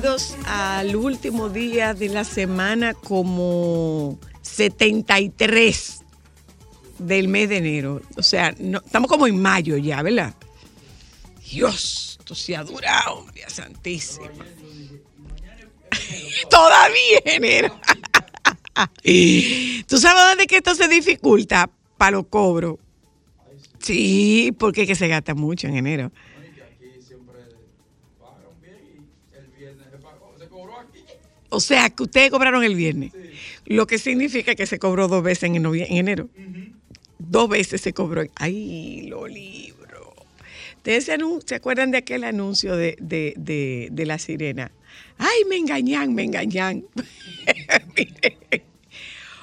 Bienvenidos al último día de la semana como 73 del mes de enero. O sea, no- estamos como en mayo ya, ¿verdad? Dios, esto se ha durado, María Santísima. Todavía es enero. ¿Tú sabes dónde que esto se dificulta? Para los cobros. Sí, porque es que se gasta mucho en enero. O sea, que ustedes cobraron el viernes. Lo que significa que se cobró dos veces en, enero. Dos veces se cobró. Ay, los libros. ¿Ustedes se, acuerdan de aquel anuncio de, de- de- de la sirena? Ay, me engañan, me engañan.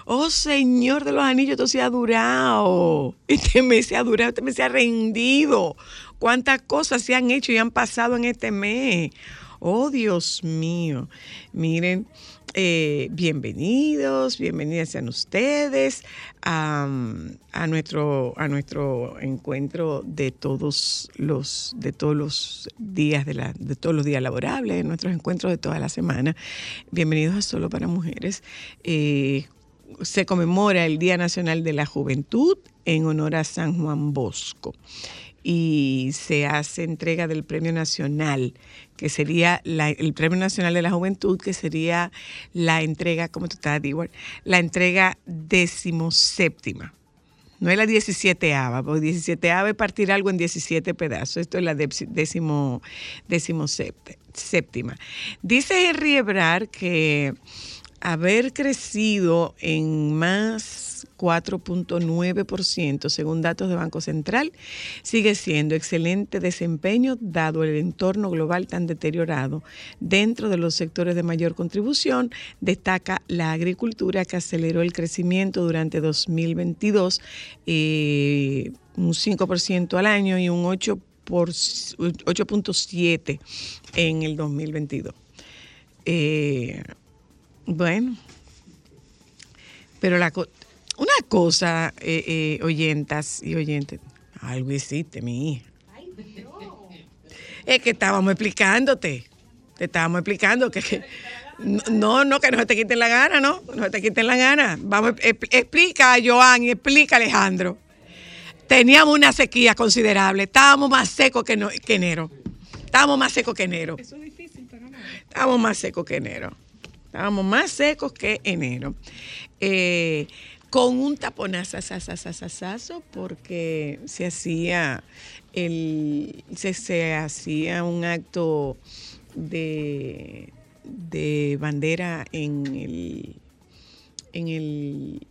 Oh, Señor de los Anillos, esto se ha durado. Este mes se ha durado, este mes se ha rendido. ¿Cuántas cosas se han hecho y han pasado en este mes? Oh, Dios mío. Miren, eh, bienvenidos, bienvenidas sean ustedes a, nuestro, a nuestro encuentro de todos los, de todos los días de la, de todos los días laborables, nuestros encuentros de toda la semana. Bienvenidos a Solo para Mujeres. Eh, se conmemora el Día Nacional de la Juventud en honor a San Juan Bosco y se hace entrega del Premio Nacional, que sería el Premio Nacional de la Juventud, que sería la entrega, ¿cómo tú estás, Dewar? La entrega decimoséptima. No es la 17 ava, porque 17 ava es partir algo en 17 pedazos. Esto es la décimo, décimo séptima. Dice Henry Ebrard que haber crecido en más 4.9% según datos de Banco Central sigue siendo excelente desempeño dado el entorno global tan deteriorado. Dentro de los sectores de mayor contribución destaca la agricultura que aceleró el crecimiento durante 2022 eh, un 5% al año y un 8 por 8.7 en el 2022. Eh, bueno, pero la una cosa, eh, eh, oyentas y oyentes, algo hiciste, mi hija. Es que estábamos explicándote, te estábamos explicando que, que- no, no, que no se te quiten la gana, no, no se te quiten la gana. Vamos, expl- explica a Joan y explica a Alejandro. Teníamos una sequía considerable, estábamos más secos que, no- que enero. Estábamos más secos que enero. Estábamos más secos que enero. Estábamos más secos que enero. Eh, con un taponazo porque se hacía el se, se hacía un acto de, de bandera en el en el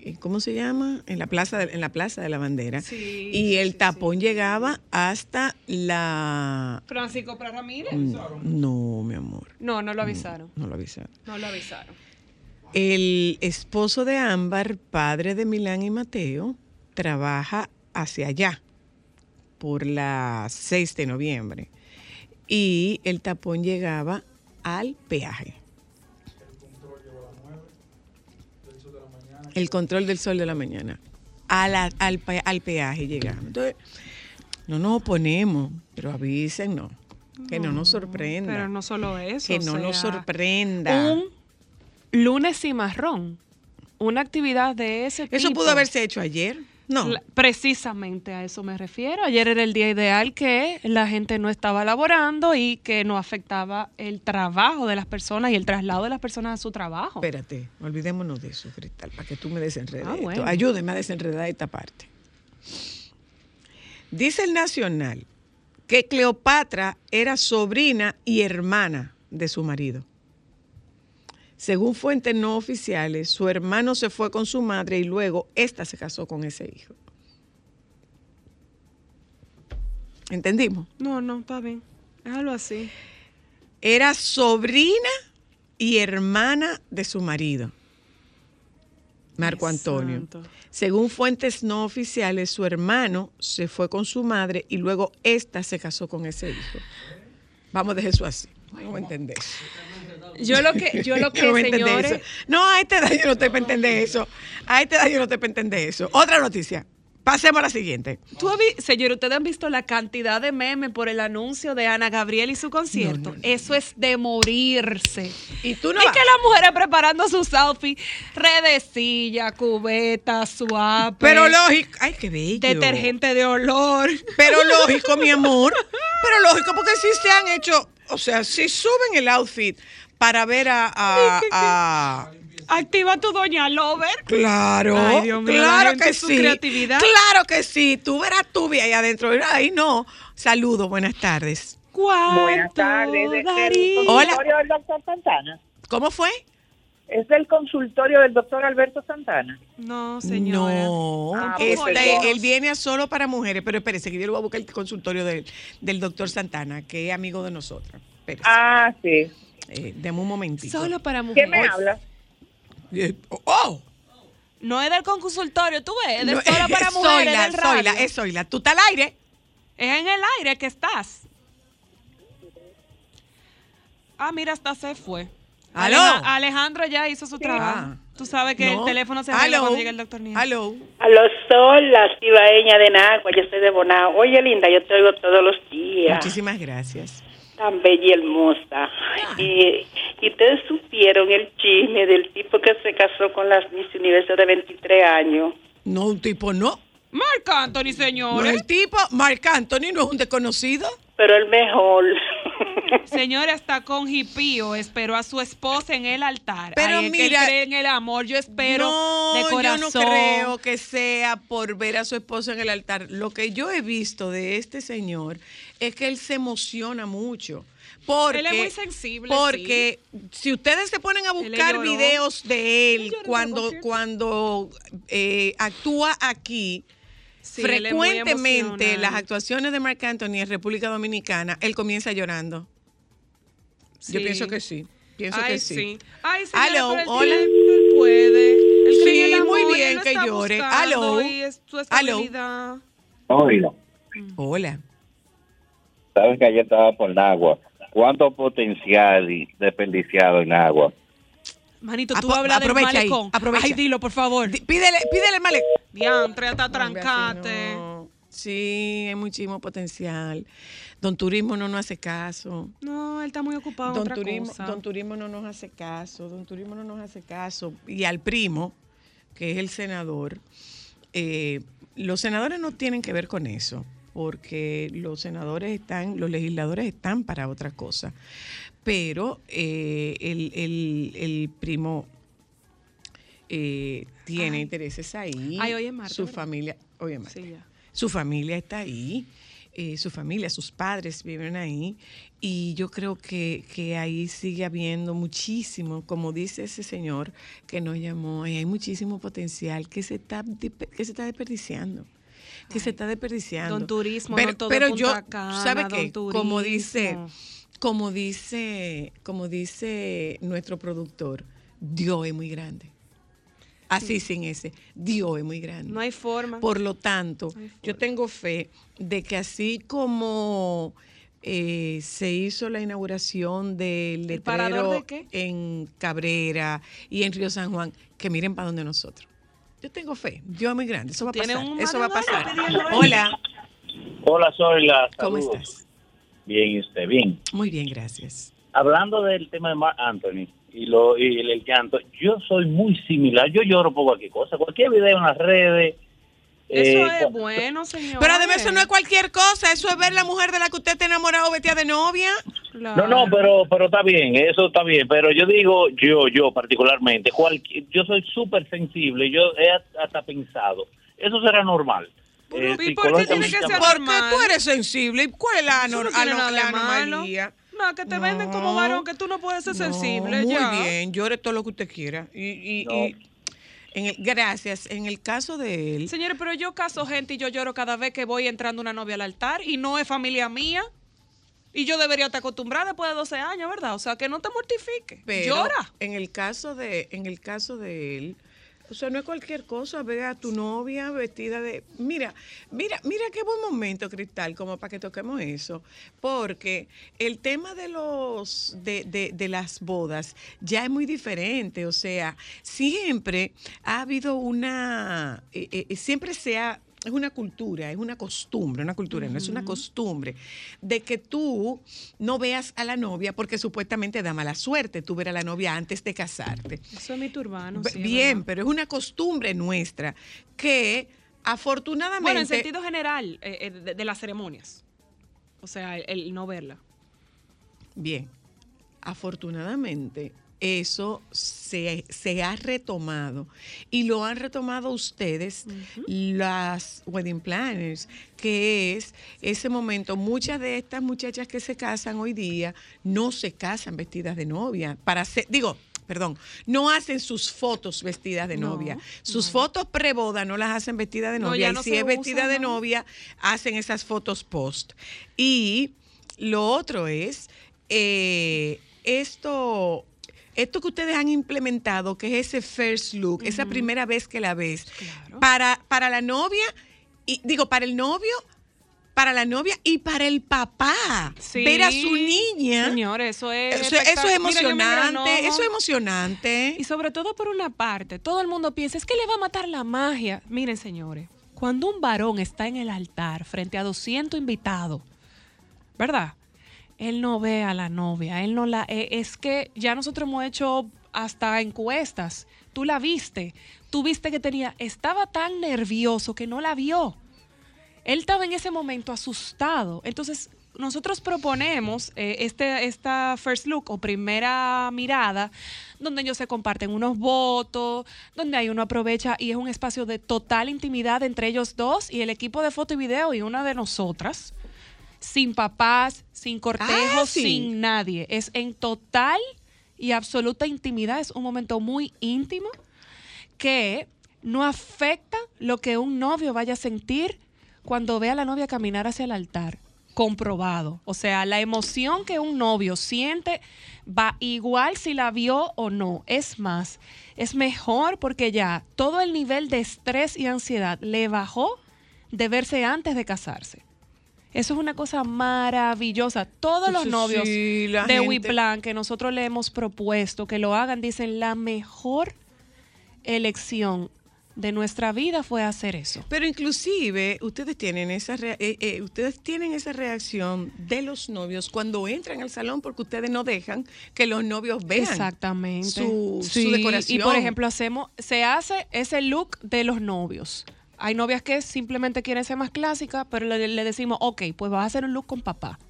eh, ¿cómo se llama? En la plaza de, en la plaza de la bandera. Sí, y el sí, tapón llegaba hasta la Francisco Pras Ramírez. no, mi amor. No, no lo avisaron. No lo avisaron. No lo avisaron. El esposo de Ámbar, padre de Milán y Mateo, trabaja hacia allá por la 6 de noviembre. Y el tapón llegaba al peaje. El control del sol de la mañana. a la- al, al peaje llegamos. Entonces, no nos oponemos, pero avísennos. Que no, nos sorprenda. Pero no solo eso. que no nos sorprenda. Un lunes cimarrón. Una actividad de ese tipo. Eso pudo haberse hecho ayer. No. Precisamente a eso me refiero. Ayer era el día ideal que la gente no estaba laborando y que no afectaba el trabajo de las personas y el traslado de las personas a su trabajo. Espérate, olvidémonos de eso, Cristal, para que tú me desenredes. Ah, bueno. Ayúdeme a desenredar esta parte. Dice el Nacional que Cleopatra era sobrina y hermana de su marido. Según fuentes no oficiales, su hermano se fue con su madre y luego ésta se casó con ese hijo. ¿Entendimos? No, no, está bien. Déjalo así. Era sobrina y hermana de su marido, Marco Antonio. santo. Según fuentes no oficiales, su hermano se fue con su madre y luego ésta se casó con ese hijo. Vamos a dejar eso así. Vamos a entender. Yo lo que, yo lo que, señores. No, a esta edad yo no estoy para entender eso. A esta edad yo no estoy para entender eso. Otra noticia. Pasemos a la siguiente. ¿Tú señor, ustedes han visto la cantidad de memes por el anuncio de Ana Gabriel y su concierto. No, no, no. Eso es de morirse. Y tú no vas. que las mujeres preparando sus outfits, redecilla, cubeta, suave, Pero lógico. Ay, qué bello. detergente de olor. Pero lógico, mi amor. Pero lógico, porque sí se han hecho, o sea, si suben el outfit para ver a... a- a- Activa tu doña Lover. claro, Ay, Dios mío, la claro gente que su sí. creatividad. Claro que sí. Tú verás tu vida ahí adentro. Ahí no. Saludos, buenas tardes. ¿Cuánto Buenas tardes. ¿Es daría? del Hola. consultorio del doctor Santana? ¿Cómo fue? ¿Es del consultorio del doctor Alberto Santana? No, señora. No, Ah, este, perdón. él viene a solo para mujeres, pero espérese que yo le voy a buscar el consultorio del, del doctor Santana, que es amigo de nosotros. Espérese, Ah, sí. Eh, deme un momentito. Solo para ¿Qué mujeres. me habla? Eh, ¡Oh! No es del consultorio, tú ves, es No, solo para es mujeres Zoila, del radio. Zoila, es Zoila. ¿Tú estás al aire? Es en el aire que estás. Ah, mira, hasta se fue. ¿Aló? Aleja- Alejandro ya hizo su trabajo. Ah. Tú sabes que No. el teléfono se arregla Aló. cuando llega el doctor Nieves. Aló. A los sol, la cibaeña de Nagua, yo soy de Bonao. Oye, linda, yo te oigo todos los días. Muchísimas gracias. Tan bella y hermosa. Y, y ustedes supieron el chisme del tipo que se casó con las Miss Universo de 23 años. No, un tipo no. Marc Anthony, No, señores. el tipo, Marc Anthony, no es un desconocido. Pero el mejor. Señora, está con hipío. Esperó a su esposa en el altar. Pero Ay, es que él mira- cree en el amor. Yo espero no, de corazón. yo no creo que sea por ver a su esposo en el altar. Lo que yo he visto de este señor es que él se emociona mucho. Porque, Él es muy sensible, Porque si ustedes se ponen a buscar videos de él cuando, cuando eh, actúa aquí, Sí, frecuentemente las actuaciones de Marc Anthony en República Dominicana, él comienza llorando. Yo Sí. pienso que sí. Pienso Ay, que sí. Ay, señora, Aló, pero él hola. puede. En Sí, el muy amor, bien él lo que llore. Aló. Aló. Oiga, Hola. sabes que ayer estaba por Nagua. ¿Cuánto potencial desperdiciado en agua? Manito, tú Apo- hablas del aprovecha ahí, malecón. aprovecha. Ay, dilo, por favor. Di- Pídele, pídele el male. Diantre, hasta trancate. no. Sí, hay muchísimo potencial. Don Turismo no nos hace caso. No, él está muy ocupado Don otra Turismo, cosa. Don Turismo no nos hace caso. Don Turismo no nos hace caso. Y al primo, que es el senador, eh, los senadores no tienen que ver con eso, porque los senadores están, los legisladores están para otra cosa. Pero eh, el, el- el primo eh, tiene Ay. intereses ahí. Ay, hoy es martes, Su ¿verdad? familia, hoy es. Sí. Su familia está ahí, eh, su familia, sus padres viven ahí y yo creo que, que ahí sigue habiendo muchísimo, como dice ese señor que nos llamó, y hay muchísimo potencial que se está, que se está desperdiciando. Que se está desperdiciando. Don Turismo, pero, no todo pero yo, Cana, ¿sabe qué? Como dice, como dice, como dice nuestro productor, Dios es muy grande. Así sin ese, Dios es muy grande. No hay forma. Por lo tanto, No yo tengo fe de que así como eh, se hizo la inauguración del ¿El parador letrero de qué? en Cabrera y en Río San Juan, que miren para donde nosotros. Yo tengo fe. Dios es muy grande. Eso va a pasar. un Eso va a pasar. Hola. Hola, soy la. ¿Cómo estás? Bien, ¿y usted? Bien. Muy bien, gracias. Hablando del tema de Mark Anthony y, lo, y el, el llanto, yo soy muy similar. Yo lloro por cualquier cosa. Cualquier video en las redes. Eso eh, es bueno, señor. Pero además eso no es cualquier cosa. Eso es ver la mujer de la que usted está enamorado vestida de novia. No, no, pero pero está bien, eso está bien. Pero yo digo, yo, yo particularmente, cualquier, yo soy súper sensible. Yo he hasta pensado, eso será normal. Eh, ¿y por qué tiene que ser hablando. Porque tú eres sensible. ¿Y cuál es la, anor- no nada la anomalía? No, que te venden como varón, que tú no puedes ser No, sensible. Muy ya. bien, llore todo lo que usted quiera. Y, y- No. y en el- gracias. En el caso de él, Señores, pero yo caso gente y yo lloro cada vez que voy entrando una novia al altar y no es familia mía. Y yo debería estar acostumbrada después de 12 años, ¿verdad? O sea, que no te mortifique. pero Llora. en el caso de, en el caso de él, o sea, no es cualquier cosa, ve a tu novia vestida de. Mira, mira, mira qué buen momento, Cristal, como para que toquemos eso. Porque el tema de los de, de- de las bodas ya es muy diferente. O sea, siempre ha habido una. eh, eh, siempre se ha es una cultura, es una costumbre, una cultura, no es una costumbre, de que tú no veas a la novia porque supuestamente da mala suerte tú ver a la novia antes de casarte. Eso es mi turbano. Be- sí, Bien, pero es una costumbre nuestra que afortunadamente... Bueno, en sentido general eh, eh, de, de las ceremonias. O sea, el, el no verla. Bien, afortunadamente eso se, se ha retomado y lo han retomado ustedes, las wedding planners, que es ese momento. Muchas de estas muchachas que se casan hoy día no se casan vestidas de novia, para hacer, digo, perdón, no hacen sus fotos vestidas de No, novia. Sus fotos preboda no las hacen vestidas de No, novia. ya y no si es vestida de ¿no? novia, hacen esas fotos post. Y lo otro es eh, esto, esto que ustedes han implementado, que es ese first look, esa primera vez que la ves, Claro. para, para la novia, y digo, para el novio, para la novia y para el papá. Sí. Ver a su niña. Señores, eso es. Eso, eso es Mira, emocionante, eso es emocionante. Y sobre todo por una parte, todo el mundo piensa, es que le va a matar la magia. Miren, señores, cuando un varón está en el altar frente a 200 invitados, ¿verdad? Él no ve a la novia, él no la... eh, es que ya nosotros hemos hecho hasta encuestas. Tú la viste, tú viste que tenía... Estaba tan nervioso que no la vio. Él estaba en ese momento asustado. Entonces, nosotros proponemos eh, este, esta first look o primera mirada, donde ellos se comparten unos votos, donde ahí uno aprovecha y es un espacio de total intimidad entre ellos dos y el equipo de foto y video y una de nosotras, sin papás, sin cortejos, Ah, sí. sin nadie. Es en total y absoluta intimidad. Es un momento muy íntimo que no afecta lo que un novio vaya a sentir cuando ve a la novia caminar hacia el altar. Comprobado. O sea, la emoción que un novio siente va igual si la vio o no. Es más, es mejor porque ya todo el nivel de estrés y ansiedad le bajó de verse antes de casarse. Eso es una cosa maravillosa. Todos los novios sí, de gente- Wiplan que nosotros le hemos propuesto que lo hagan, dicen la mejor elección de nuestra vida fue hacer eso. Pero inclusive ustedes tienen esa eh, eh, ustedes tienen esa reacción de los novios cuando entran al salón porque ustedes no dejan que los novios vean Exactamente. su, su decoración. Y por ejemplo, hacemos, se hace ese look de los novios. Hay novias que simplemente quieren ser más clásicas, pero le, le decimos, ok, pues vas a hacer un look con papá.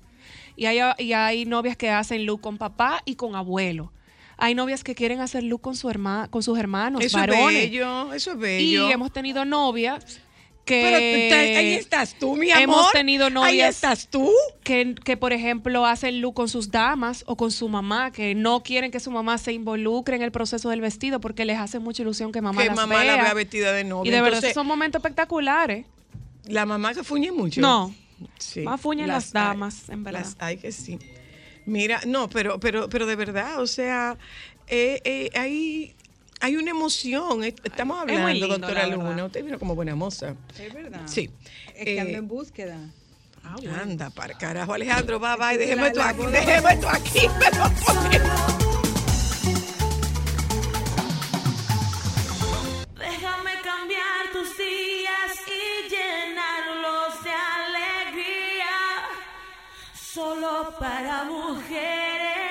Y hay, y hay novias que hacen look con papá y con abuelo. Hay novias que quieren hacer look con, su herma, con sus hermanos, eso varones. es bello, eso es bello. Y hemos tenido novias que... Pero ahí estás tú, mi amor. Hemos tenido Ahí novias estás tú. que, que, por ejemplo, hacen look con sus damas o con su mamá, que no quieren que su mamá se involucre en el proceso del vestido porque les hace mucha ilusión que mamá que las mamá vea. la vea vestida de novia. y de verdad, Entonces, son momentos espectaculares. la mamá que fuñe mucho. No, Sí, más fuñen las damas, en verdad. Las hay que sí. Mira, no, pero, pero, pero de verdad, o sea, eh, eh, hay, hay una emoción. Estamos hablando, doctora Luna. Usted vino como buena moza. Es verdad. Sí. Es que eh, en búsqueda. Ah, bueno. Anda, para carajo, Alejandro, bye bye. Déjeme esto aquí, déjeme esto aquí, pero solo para mujeres.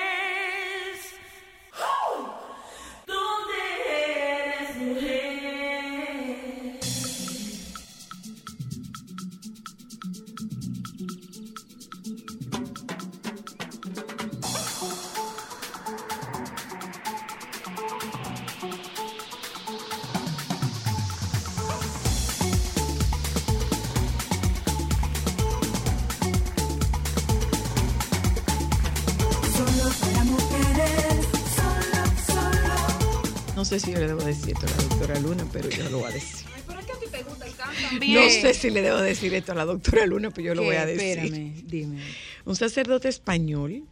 Sé si yo le debo decir esto a la doctora Luna, pero yo lo voy a decir. ¿Pero es que a ti te gusta el canto No también? sé si le debo decir esto a la doctora Luna, pero yo lo ¿Qué? voy a decir. Espérame, dime. Un sacerdote español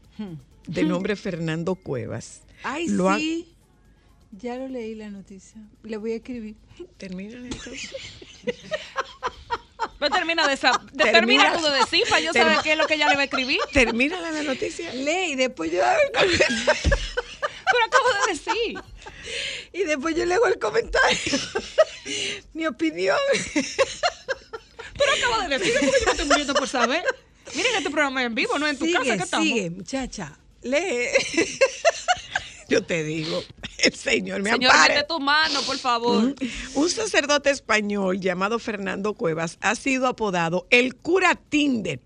de nombre Fernando Cuevas. Ay, Lo ha- sí. Ya lo leí la noticia. Le voy a escribir. Termina entonces. Pero termina de, esa, de Termina. de decir para yo saber qué es lo que ella le va a escribir. Termina la noticia. Lee y después yo Pero acabo de decir. y después yo leo el comentario. Mi opinión. Pero acabo de decir porque yo me estoy muriendo por saber. Miren este programa en vivo, no en tu casa que Sigue, estamos. sigue, muchacha. Lee. Yo te digo, el Señor me Señor, ampare. tu mano, por favor. Un sacerdote español llamado Fernando Cuevas ha sido apodado el cura Tinder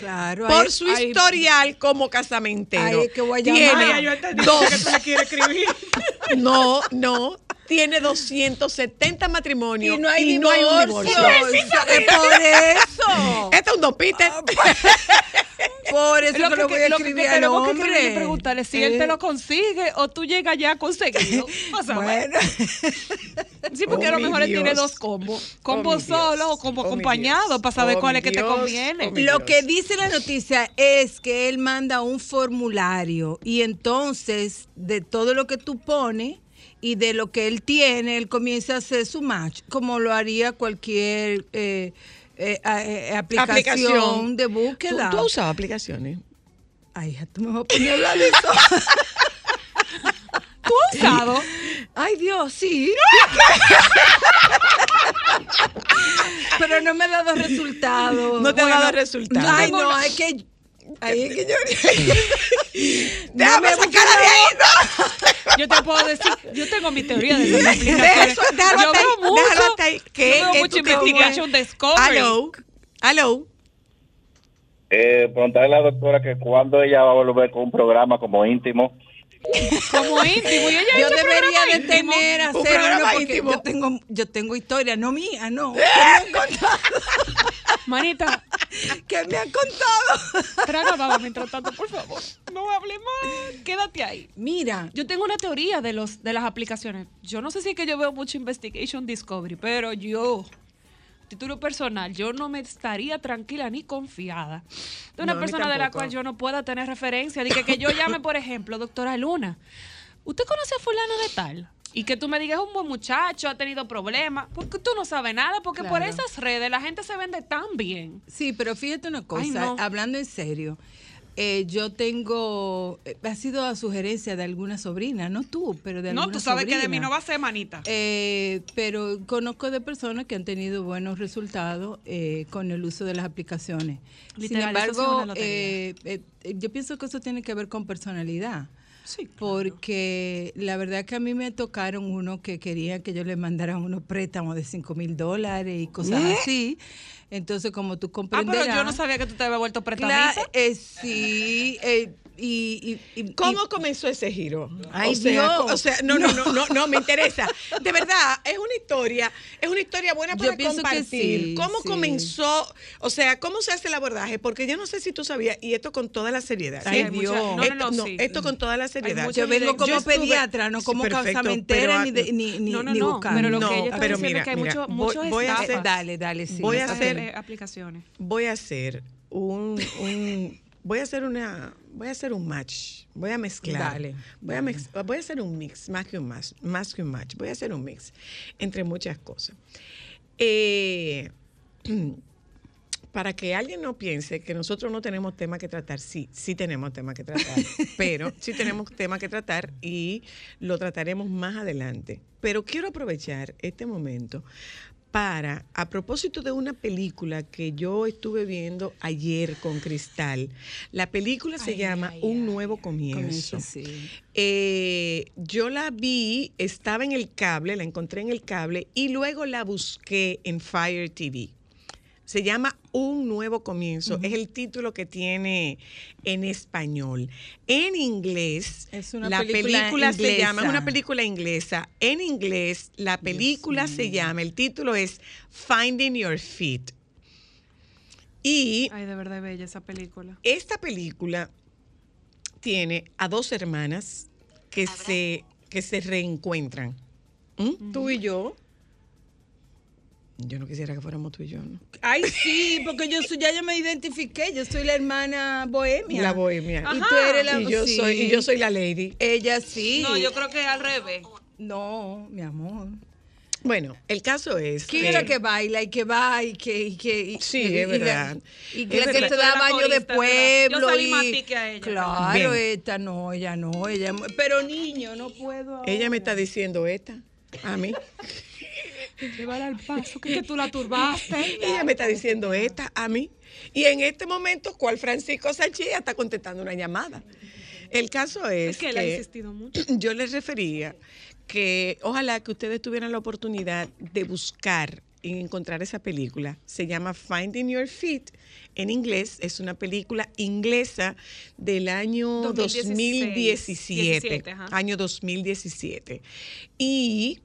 Claro. por ahí- su ahí- historial como casamentero. Ahí es que voy a Tiene llamar. Ay, yo entendí dos- que tú le quieres escribir. No, no. Tiene 270 matrimonios Y no hay un divorcio. divorcio. Es por eso. Este es un dopite. Por eso Lo que que, lo voy a lo que escribir al que y hombre. preguntarle si él te lo consigue o tú llegas ya a conseguirlo. O sea, Bueno. Sí, porque Oh, a lo mi mejor él tiene dos combos. Oh, Combo solo o combo Oh, acompañado para saber Oh, cuál es que te conviene. Oh, Lo que dice la noticia es que él manda un formulario y entonces de todo lo que tú pones y de lo que él tiene, él comienza a hacer su match, como lo haría cualquier eh, eh, eh, aplicación, de ¿Tú, búsqueda. tú has usado aplicaciones? Ay, ya tú me vas a poner a hablar de eso. ¿Tú has usado? Ay, Dios, sí. Pero no me ha dado resultado. No te ha dado resultado. Ay, no, hay que. Ay, es que yo. Déjame me sacarla de ahí. no. Yo te puedo decir, yo tengo mi teoría de esas De aplicaciones. eso, déjalo yo hasta ahí, veo mucho, déjalo hasta ahí. ¿Qué? yo veo ¿Qué mucho investigation discovery. Aló, aló. Eh, preguntarle a la doctora que cuando ella va a volver con un programa como íntimo. Como íntimo. Y ella Yo hizo debería de íntimo. tener Un hacer programa uno porque íntimo. yo tengo yo tengo historia, no mía, no. Manita, Que me han contado. traga baba mientras tanto, por favor. No hable más. Quédate ahí. Mira, Yo tengo una teoría de los de las aplicaciones. Yo no sé si es que yo veo mucho investigation discovery, pero yo título personal, yo no me estaría tranquila ni confiada de una No, persona de la cual yo no pueda tener referencia. De que, que yo llame, por ejemplo, doctora Luna, ¿usted conoce a fulano de tal? Y que tú me digas, es un buen muchacho, ha tenido problemas, porque tú no sabes nada, porque por esas redes la gente se vende tan bien. sí, pero fíjate una cosa, Ay, no. hablando en serio. eh, yo tengo, eh, ha sido a sugerencia de alguna sobrina, no tú, pero de No, alguna tú sabes que de mí no va a ser manita. Eh, pero conozco de personas que han tenido buenos resultados eh, con el uso de las aplicaciones. Literal, Sin embargo, eh, yo pienso que eso tiene que ver con personalidad. Sí, Porque la verdad que a mí me tocaron uno que querían que yo les mandara unos préstamos de 5 mil dólares y cosas así. Entonces, como tú Ah, comprenderás... pero yo no sabía que tú te habías vuelto prestamista. eh, sí, eh, y, y- y- ¿Cómo y- comenzó ese giro? Ay, o sea, Dios. o sea, no, no, no, no, no, me interesa. De verdad, es una historia, es una historia buena Yo para compartir. sí, ¿Cómo sí. comenzó? O sea, ¿cómo se hace el abordaje? Porque yo no sé si tú sabías, y esto con toda la seriedad. Ay, ¿sí? Dios. No, no, Esto, no, sí. esto con toda la seriedad. Yo vengo Yo como estuve- pediatra, no como casamentera ni, de- ni, ni, No, no, ni no, buscando. pero lo No, que ella está pero mira, es que hay mira, mucho, voy- voy a hacer- Dale, dale, sí. Voy a hacer- aplicaciones. voy a hacer un, un- voy a hacer una voy a hacer un match voy a mezclar. Dale, voy a mez- voy a hacer un mix más que un match más que un match voy a hacer un mix entre muchas cosas. Eh, para que alguien no piense que nosotros no tenemos tema que tratar, sí, sí tenemos tema que tratar, pero sí tenemos tema que tratar y lo trataremos más adelante. Pero quiero aprovechar este momento para, a propósito de una película que yo estuve viendo ayer con Cristal, la película se Ay, llama ay, Un ay. Nuevo Comienzo. Comienzo, sí. Eh, yo la vi, estaba en el cable, la encontré en el cable y luego la busqué en Fire TV. Se llama Un Nuevo Comienzo. Es el título que tiene en español. En inglés, Es una la película película, se llama, es una película inglesa. En inglés, la película se llama, el título es Finding Your Feet. Y Ay, de verdad bella esa película. esta película tiene a dos hermanas que se, que se reencuentran. ¿Mm? Tú y yo. Yo no quisiera que fuéramos tú y yo, ¿no? Ay, sí, porque yo soy, ya yo me identifiqué. Yo soy la hermana bohemia. La bohemia. Y tú eres la y yo sí. soy y yo soy la lady. Ella sí. No, yo creo que al revés. No, mi amor. Bueno, el caso es ¿Quién era que baila y que va y que... Y que y- Sí, y- es verdad. Y, Es que que verdad. te da baño de pueblo. Yo salí y- más tique a ella. Claro, Bien. esta no, ella no, ella... Pero niño, no puedo ahora. Ella me está diciendo esta a mí. Llévala al paso, que, que tú la turbaste. Ella me está diciendo esta a mí. Y en este momento, ¿cuál Francisco Sánchez está contestando una llamada? El caso es, Es que él ha insistido mucho. yo les refería que ojalá que ustedes tuvieran la oportunidad de buscar y encontrar esa película. Se llama Finding Your Feet. En inglés es una película inglesa del año 2016, 2017. 17, ajá. año 2017. Y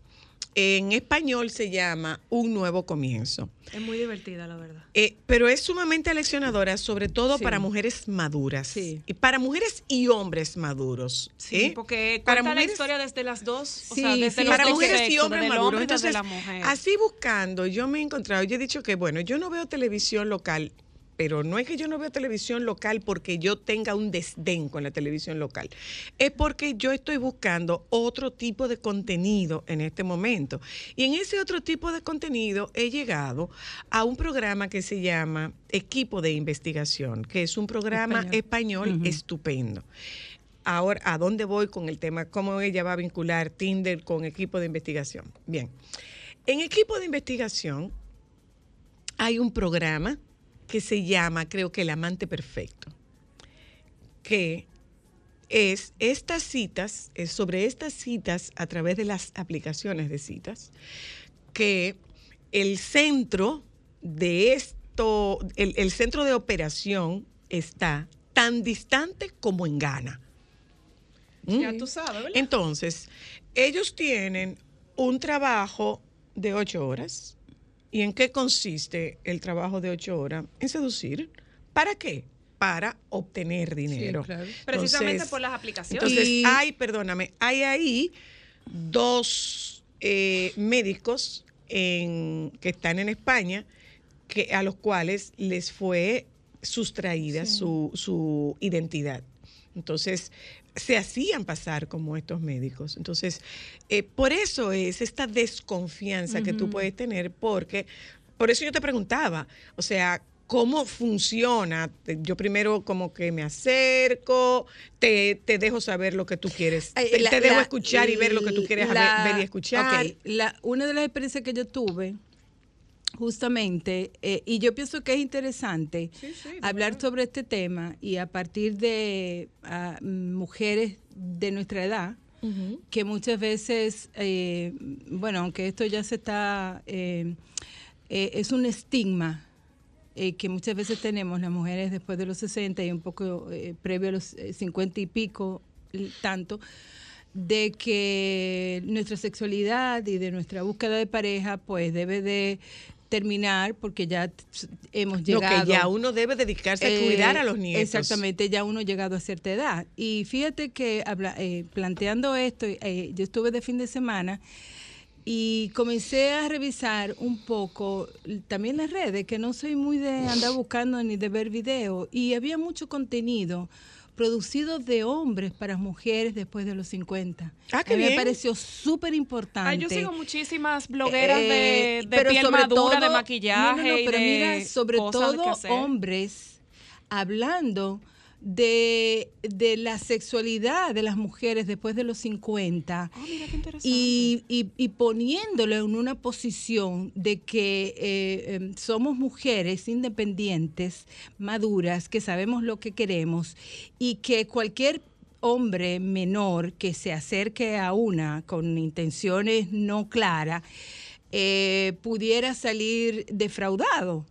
en español se llama Un Nuevo Comienzo. Es muy divertida, la verdad. Eh, pero es sumamente aleccionadora, sobre todo Sí. para mujeres maduras. Sí. Y para mujeres y hombres maduros. Sí, ¿eh? porque Para la historia desde las dos, o Sí, sea, desde sí, los para dos mujeres y hombres maduros. Entonces, la mujer. así buscando, yo me he encontrado, yo he dicho que, bueno, yo no veo televisión local, pero no es que yo no veo televisión local porque yo tenga un desdén con la televisión local. Es porque yo estoy buscando otro tipo de contenido en este momento. Y en ese otro tipo de contenido he llegado a un programa que se llama Equipo de Investigación, que es un programa español, estupendo. Ahora, ¿a dónde voy con el tema? ¿Cómo ella va a vincular Tinder con equipo de investigación? Bien, en equipo de investigación hay un programa que se llama, creo que El Amante Perfecto, que es estas citas, es sobre estas citas a través de las aplicaciones de citas, que el centro de esto, el, el centro de operación está tan distante como en Ghana. Ya Mm. tú sabes, ¿verdad? Entonces, ellos tienen un trabajo de ocho horas. ¿Y en qué consiste el trabajo de ocho horas? En seducir. ¿Para qué? Para obtener dinero. claro. Precisamente Entonces- por las aplicaciones. Entonces, Y- hay, perdóname, hay ahí dos eh, médicos en- que están en España que, a los cuales les fue sustraída su, su identidad. Entonces, se hacían pasar como estos médicos. Entonces, eh, por eso es esta desconfianza que tú puedes tener, porque, por eso yo te preguntaba, o sea, ¿cómo funciona? Yo primero como que me acerco, te, te dejo saber lo que tú quieres, te, la- te dejo la- escuchar y ver lo que tú quieres la- ver, ver y escuchar. una de las experiencias que yo tuve, justamente, eh, y yo pienso que es interesante hablar sobre este tema y a partir de ah, mujeres de nuestra edad, que muchas veces, eh, bueno, aunque esto ya se está, eh, es un estigma que muchas veces tenemos las mujeres después de los 60 y un poco previo a los eh, 50 y pico, tanto, de que nuestra sexualidad y de nuestra búsqueda de pareja pues debe de terminar porque ya hemos llegado que ya uno debe dedicarse a eh, cuidar a los nietos. Exactamente, ya uno ha llegado a cierta edad. Y fíjate que habla- eh, planteando esto, eh, yo estuve de fin de semana y comencé a revisar un poco también las redes, que no soy muy de andar buscando ni de ver videos, y había mucho contenido producido de hombres para mujeres después de los 50. Ah, qué A mí me pareció súper importante. Yo sigo muchísimas blogueras de, Eh, de pero piel sobre madura, de todo- maquillaje. no, no, no, y pero de mira, sobre que todo hombres hablando de, de la sexualidad de las mujeres después de los 50 y, y- y poniéndolo en una posición de que eh, em, somos mujeres independientes, maduras, que sabemos lo que queremos y que cualquier hombre menor que se acerque a una con intenciones no claras eh, pudiera salir defraudado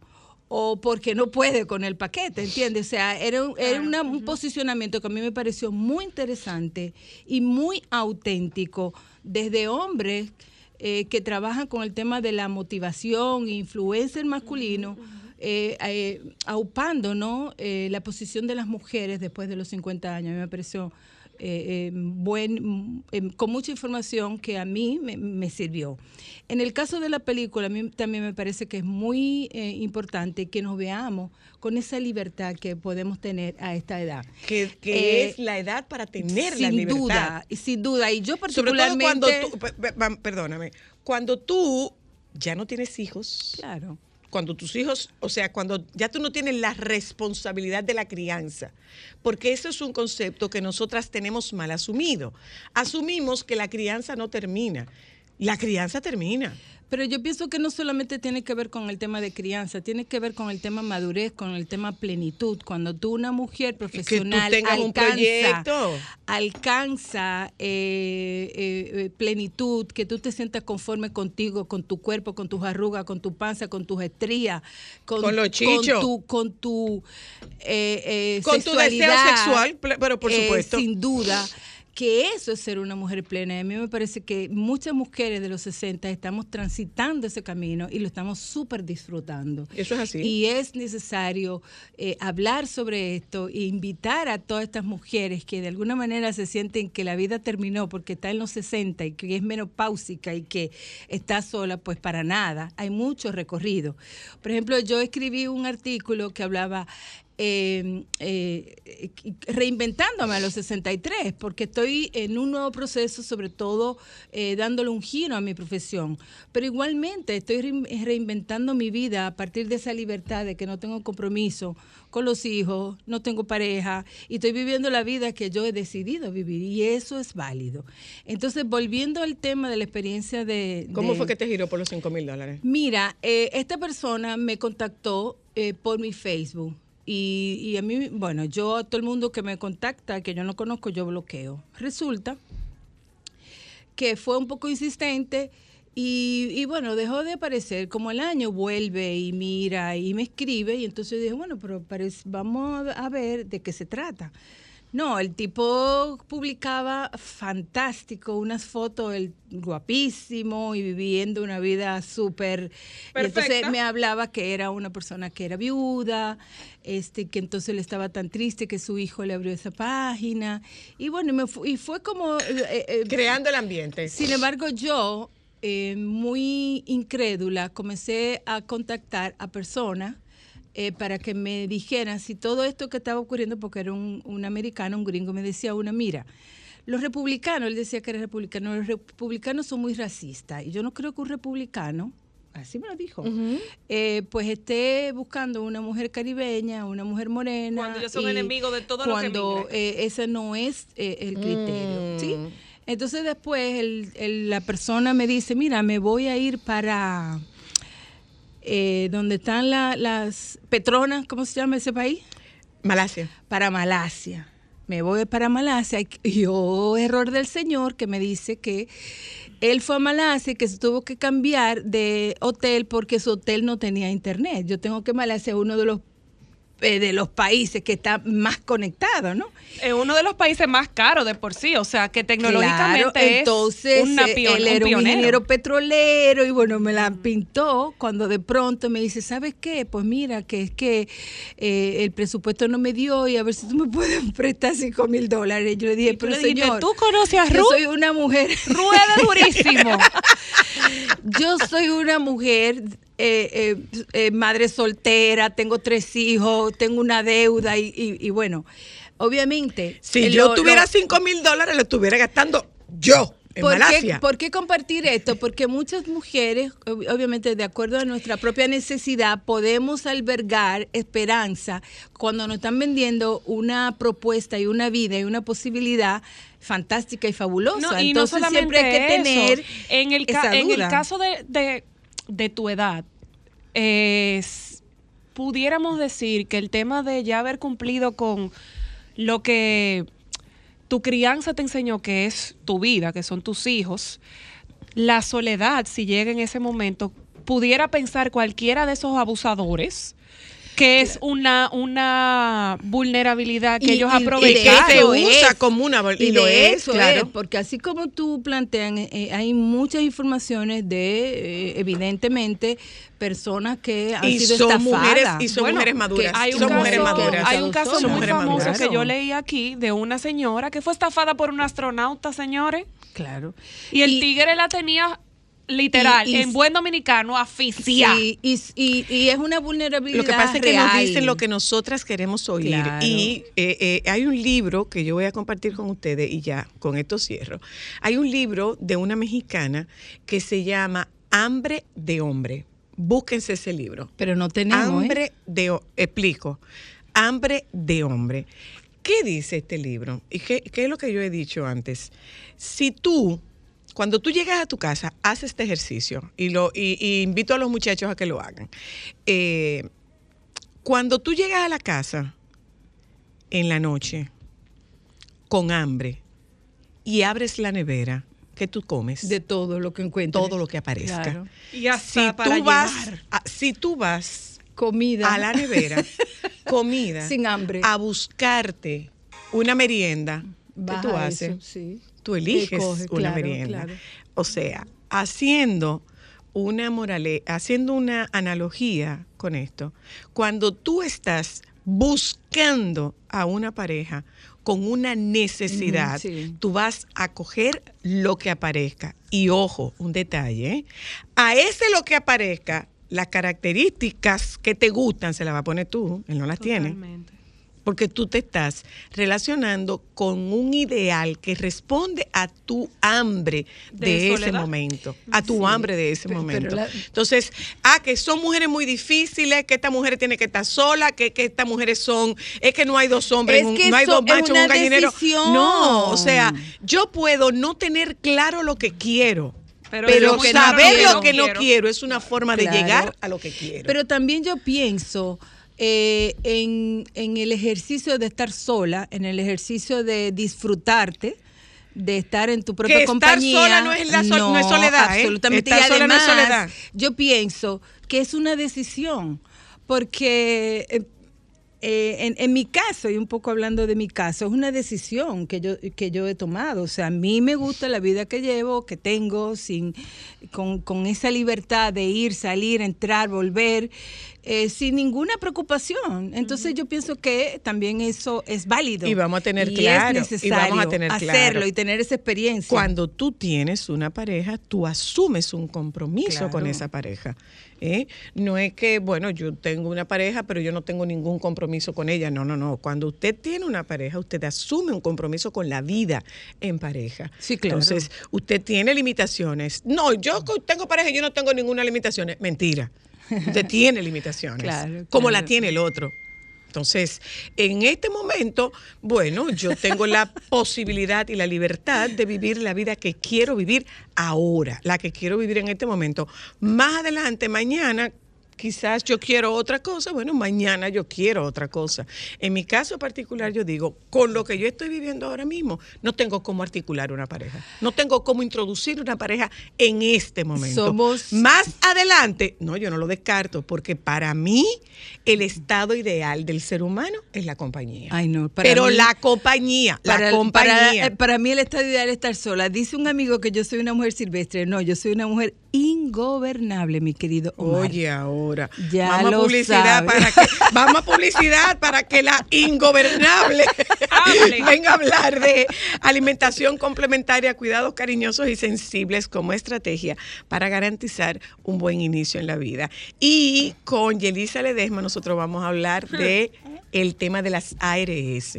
o porque no puede con el paquete, ¿entiendes? O sea, era, un- era una- un posicionamiento que a mí me pareció muy interesante y muy auténtico desde hombres eh, que trabajan con el tema de la motivación, influencer masculino, eh, eh, aupando ¿no? Eh, la posición de las mujeres después de los 50 años. A mí me pareció eh, buen, con mucha información que a mí me, me sirvió. En el caso de la película, a mí también me parece que es muy eh, importante que nos veamos con esa libertad que podemos tener a esta edad. Que, que Eh, es la edad para tener la sin libertad. duda, y sin duda. Y yo Sobre todo particularmente... cuando tú, perdóname, cuando tú ya no tienes hijos. Claro. Cuando tus hijos, o sea, cuando ya tú no tienes la responsabilidad de la crianza, porque eso es un concepto que nosotras tenemos mal asumido. Asumimos que la crianza no termina. La crianza termina. Pero yo pienso que no solamente tiene que ver con el tema de crianza, tiene que ver con el tema madurez, con el tema plenitud. Cuando tú, una mujer profesional, un alcanza, proyecto. alcanza eh, eh, eh, plenitud, que tú te sientas conforme contigo, con tu cuerpo, con tus arrugas, con tu panza, con tus estrías, con, Con los chichos. con tu, con tu, eh, eh, Con tu deseo sexual, pero por supuesto. sin duda que eso es ser una mujer plena. Y a mí me parece que muchas mujeres de los 60 estamos transitando ese camino y lo estamos súper disfrutando. Eso es así. Y es necesario eh, hablar sobre esto e invitar a todas estas mujeres que de alguna manera se sienten que la vida terminó porque está en los 60 y que es menopáusica y que está sola, pues para nada. Hay mucho recorrido. Por ejemplo, yo escribí un artículo que hablaba eh, eh, reinventándome a los 63, porque estoy en un nuevo proceso, sobre todo eh, dándole un giro a mi profesión. Pero igualmente estoy rein- reinventando mi vida a partir de esa libertad de que no tengo compromiso con los hijos, no tengo pareja y estoy viviendo la vida que yo he decidido vivir y eso es válido. Entonces, volviendo al tema de la experiencia de... ¿Cómo de- fue que te giró por los 5 mil dólares? Mira, eh, esta persona me contactó por mi Facebook. Y, y a mí, bueno, yo a todo el mundo que me contacta, que yo no conozco, yo bloqueo. Resulta que fue un poco insistente y, bueno, dejó de aparecer. Como el año vuelve y mira y me escribe y entonces dije, bueno, pero parece- vamos a ver de qué se trata. No, el tipo publicaba fantástico, unas fotos, el guapísimo y viviendo una vida súper... Entonces me hablaba que era una persona que era viuda, este, que entonces le estaba tan triste que su hijo le abrió esa página. Y bueno, y, me fu- y fue como... eh, eh, Creando el ambiente. sin embargo, yo, eh, muy incrédula, comencé a contactar a personas eh, para que me dijeran si todo esto que estaba ocurriendo, porque era un, un americano, un gringo, me decía una, mira, los republicanos, él decía que era republicano, los republicanos son muy racistas, y yo no creo que un republicano, así me lo dijo, eh, pues esté buscando una mujer caribeña, una mujer morena. Cuando ellos son enemigos de todo lo que Cuando eh, ese no es eh, el criterio, Mm. ¿sí? Entonces después el- el- la persona me dice, mira, me voy a ir para eh, donde están la- las Petronas, ¿cómo se llama ese país? Malasia. Para Malasia. Me voy para Malasia. Y yo, error del señor, que me dice que él fue a Malasia y que se tuvo que cambiar de hotel porque su hotel no tenía internet. Yo tengo que Malasia es uno de los eh, de los países que está más conectado, ¿no? Es uno de los países más caros de por sí, o sea que tecnológicamente Claro, es entonces una eh, pion- él era un pionero. ingeniero petrolero y bueno, me la pintó cuando de pronto me dice, ¿sabes qué? Pues mira, que es que eh, el presupuesto no me dio y a ver si tú me puedes prestar cinco mil dólares. Yo le dije, pero le dijiste, señor, ¿tú conoces a yo Ruth? soy una mujer. Rueda durísimo. Yo soy una mujer, eh, eh, eh, madre soltera, tengo tres hijos, tengo una deuda y, y- y bueno, obviamente. Si eh, yo lo- tuviera lo- 5 mil dólares, lo estuviera gastando yo. en ¿Por qué, por qué compartir esto? Porque muchas mujeres, ob- obviamente de acuerdo a nuestra propia necesidad, podemos albergar esperanza cuando nos están vendiendo una propuesta y una vida y una posibilidad fantástica y fabulosa. No, y no Entonces solamente siempre hay que eso. tener en el, esa en el duda. caso de, de- de tu edad, pudiéramos decir que el tema de ya haber cumplido con lo que tu crianza te enseñó que es tu vida, que son tus hijos, la soledad, si llega en ese momento, pudiera pensar cualquiera de esos abusadores que es una, una vulnerabilidad que Y- ellos y- y aprovechan. se usa es. como una y y lo de es, eso claro. es, porque así como tú plantean, eh, hay muchas informaciones de, eh, evidentemente, personas que han Y sido son estafadas. mujeres- y son Bueno, mujeres maduras. que Hay un, son caso, mujeres maduras. hay un caso Son muy famoso maduras. que yo leí aquí de una señora que fue estafada por un astronauta, señores. Claro. Y el Y- tigre la tenía literal, Y- y- en buen dominicano, asfixia. Y, y- y es una vulnerabilidad Lo que pasa es que nos real. dicen lo que nosotras queremos oír. Claro. Y eh, eh, hay un libro que yo voy a compartir con ustedes y ya, con esto cierro. Hay un libro de una mexicana que se llama Hambre de Hombre. Búsquense ese libro. Pero no tenemos, ¿eh? Hambre de ho- explico. Hambre de hombre. ¿Qué dice este libro? ¿Y qué, qué es lo que yo he dicho antes? Si tú, cuando tú llegas a tu casa, haces este ejercicio y, lo, y, y invito a los muchachos a que lo hagan. Eh, cuando tú llegas a la casa en la noche con hambre y abres la nevera, ¿qué tú comes? de todo lo que encuentres. todo lo que aparezca. Claro. Y hasta Si para tú vas, a- si tú vas Comida. a la nevera, comida, Sin hambre. a buscarte una merienda, ¿qué Baja tú haces? eso, sí. Tú eliges una claro, merienda. claro. O sea, haciendo una morale, haciendo una analogía con esto, cuando tú estás buscando a una pareja con una necesidad, sí. tú vas a coger lo que aparezca. Y ojo, un detalle, ¿eh? a ese lo que aparezca, las características que te gustan se las va a poner tú, él no las tiene. Porque tú te estás relacionando con un ideal que responde a tu hambre de, De ese momento, a tu hambre de ese pero momento. la- Entonces, ah, que son mujeres muy difíciles, que esta mujer tiene que estar sola, que, que estas mujeres son, es que no hay dos hombres, Es un- no hay dos machos un gallinero. decisión. No, o sea, yo puedo no tener claro lo que quiero. Pero no saber lo que no quiero. es una forma de llegar a lo que quiero. Pero también yo pienso eh, en, en el ejercicio de estar sola, en el ejercicio de disfrutarte, de estar en tu propia Que estar compañía. sola no es la sol- no es soledad, ¿eh? Absolutamente. Estar y sola no es además, soledad. yo pienso que es una decisión, porque eh, en, en mi caso, y un poco hablando de mi caso, es una decisión que yo, que yo he tomado. O sea, a mí me gusta la vida que llevo, que tengo, sin, con, con esa libertad de ir, salir, entrar, volver, eh, sin ninguna preocupación. Entonces yo pienso que también eso es válido. Y vamos a tener Y claro, y Es necesario vamos a tener hacerlo claro. y tener esa experiencia. Cuando tú tienes una pareja, tú asumes un compromiso Claro. con esa pareja. ¿Eh? No es que, bueno, yo tengo una pareja, pero yo no tengo ningún compromiso con ella. No, no, no. Cuando usted tiene una pareja, usted asume un compromiso con la vida en pareja. Sí, claro. Entonces, usted tiene limitaciones. No, yo tengo pareja y yo no tengo ninguna limitación. Mentira. Usted tiene limitaciones. Claro, Como la tiene el otro. Entonces, en este momento, bueno, yo tengo la posibilidad y la libertad de vivir la vida que quiero vivir ahora, la que quiero vivir en este momento. Más adelante, mañana, quizás yo quiero otra cosa, bueno, mañana yo quiero otra cosa. En mi caso particular, yo digo, con lo que yo estoy viviendo ahora mismo, no tengo cómo articular una pareja, no tengo cómo introducir una pareja en este momento. Somos- Más adelante, no, yo no lo descarto, porque para mí el estado ideal del ser humano es la compañía. Ay, no, para Pero mí- la compañía, Para, la compañía. para- eh, para mí el estado ideal es estar sola. Dice un amigo que yo soy una mujer silvestre. No, yo soy una mujer ingobernable, mi querido Omar. Oye, ahora. Ya vamos lo a publicidad sabe. para que vamos a publicidad para que la ingobernable venga a hablar de alimentación complementaria, cuidados cariñosos y sensibles como estrategia para garantizar un buen inicio en la vida. Y con Yelisa Ledesma nosotros vamos a hablar de el tema de las ARS.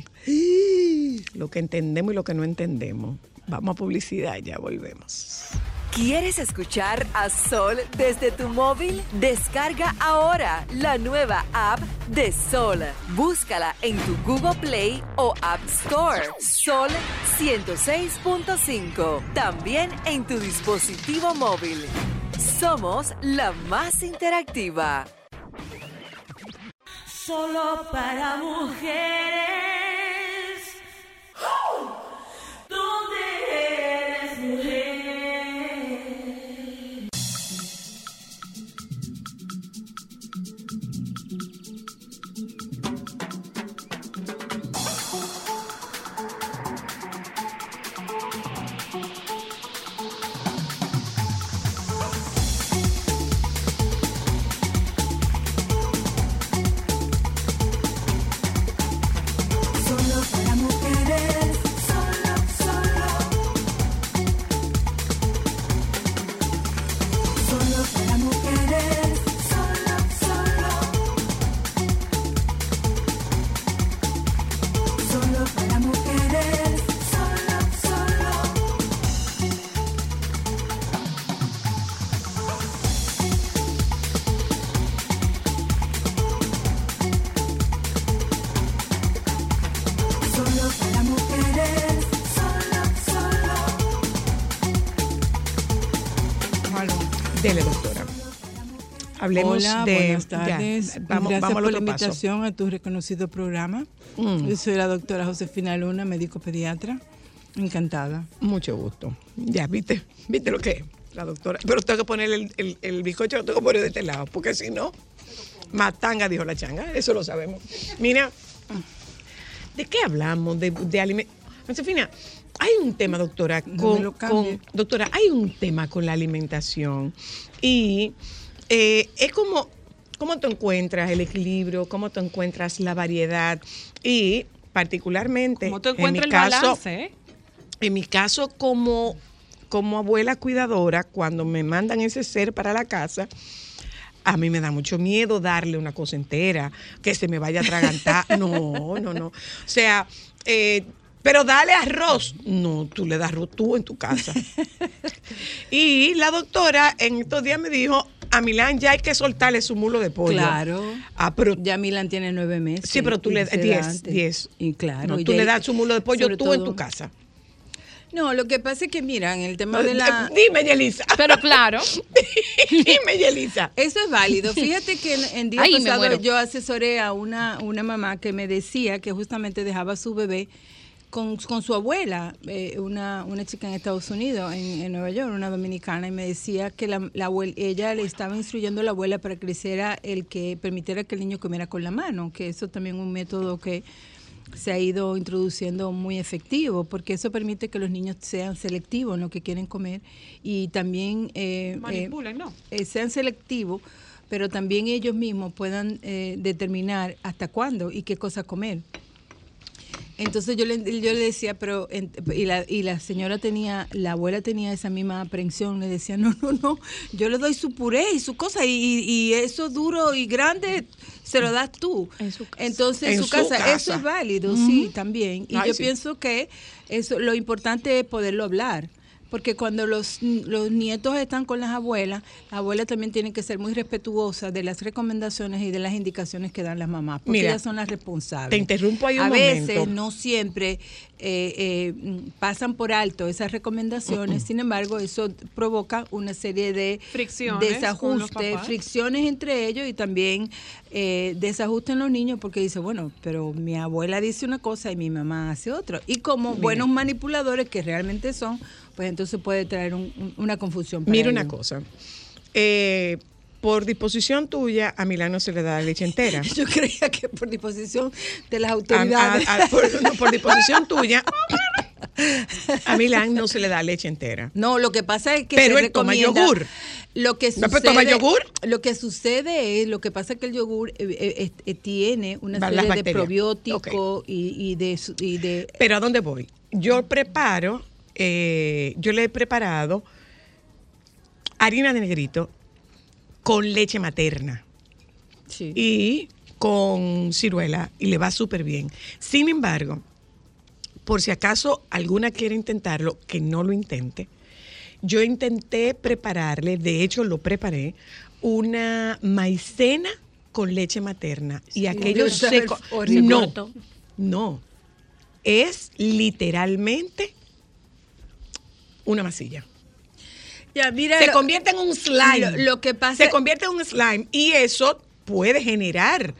Lo que entendemos y lo que no entendemos. Vamos a publicidad, ya volvemos. ¿Quieres escuchar a Sol desde tu móvil? Descarga ahora la nueva app de Sol. Búscala en tu Google Play o App Store. Sol 106.5. También en tu dispositivo móvil. Somos la más interactiva. Solo para mujeres. ¿Dónde eres mujer? Dele, doctora. Hablemos Hola, de. buenas ya, tardes. vamos, Gracias vamos por la invitación a tu reconocido programa. Mm. Yo soy la doctora Josefina Luna, médico pediatra. Encantada. Mucho gusto. Ya, viste, viste lo que es la doctora. Pero tengo que poner el, el, el bizcocho, lo tengo que poner de este lado, porque si no, matanga, dijo la changa. Eso lo sabemos. Mira, ¿de qué hablamos? De, de alimentos. Josefina, hay un tema, doctora, con, con- doctora, hay un tema con la alimentación y eh, es como cómo tú encuentras el equilibrio, cómo tú encuentras la variedad y particularmente ¿Cómo en mi encuentras el caso, balance? eh? en mi caso, como, como abuela cuidadora, cuando me mandan ese ser para la casa, a mí me da mucho miedo darle una cosa entera, que se me vaya a atragantar. No, no, no. O sea, eh, pero dale arroz. No, tú le das arroz tú en tu casa. Y la doctora en estos días me dijo, a Milán ya hay que soltarle su mulo de pollo. Claro. Ah, pero Ya Milan tiene nueve meses. Sí, pero tú le se da 10, antes. 10. Y claro. no, tú le das su mulo de pollo tú en tu casa. No, lo que pasa es que, mira, en el tema de la... Dime, Yelisa. Pero claro, Dime, Yelisa. Eso es válido. Fíjate que en, en Ay, muero. yo asesoré a una, una mamá que me decía que justamente dejaba a su bebé con, con su abuela, eh, una, una chica en Estados Unidos, en, en Nueva York, una dominicana, y me decía que la, la ella le estaba instruyendo a la abuela para que hiciera el que permitiera que el niño comiera con la mano, que eso también es un método que se ha ido introduciendo muy efectivo, porque eso permite que los niños sean selectivos en lo que quieren comer y también eh, eh, manipulen, ¿no? eh, sean selectivos, pero también ellos mismos puedan eh, determinar hasta cuándo y qué cosa comer. Entonces yo le, yo le decía, pero, en- y, la, y la señora tenía, la abuela tenía esa misma aprensión, le decía, no, no, no, yo le doy su puré y su cosa, y, y- eso duro y grande se lo das tú. En su casa. Entonces, en, su, su casa, casa. eso es válido, sí, también. Y Ay, yo sí. pienso que eso, lo importante es poderlo hablar. Porque cuando los, los nietos están con las abuelas, la abuela también tiene que ser muy respetuosa de las recomendaciones y de las indicaciones que dan las mamás, porque Mira, ellas son las responsables. te interrumpo ahí un A veces no siempre eh, eh, pasan por alto esas recomendaciones, sin embargo, eso provoca una serie de Fricciones desajustes, fricciones entre ellos y también eh, desajustes en los niños porque dice, bueno, pero mi abuela dice una cosa y mi mamá hace otra. Y como buenos manipuladores que realmente son, pues entonces puede traer un- un- una confusión. para Mira una cosa. Eh, por disposición tuya, a Milán no se le da la leche entera. Yo creía que por disposición de las autoridades. a- a- por, no, por disposición tuya, a Milán no se le da leche entera. No, lo que pasa es que Pero se él toma yogur. Lo que ¿No, pero sucede, toma yogur? Lo que sucede es, lo que pasa es que el yogur eh, eh, tiene una Va- serie de probióticos y, y de, y de Pero ¿a dónde voy? Yo preparo, eh, yo le he preparado harina de negrito con leche materna sí. y con ciruela y le va súper bien. Sin embargo, por si acaso alguna quiere intentarlo, que no lo intente. Yo intenté prepararle, de hecho lo preparé, una maicena con leche materna y aquello Dios, seco. No, no. Es literalmente una masilla. Ya, mira, se lo- convierte en un slime. Lo, lo que pasa se convierte en un slime y eso puede generar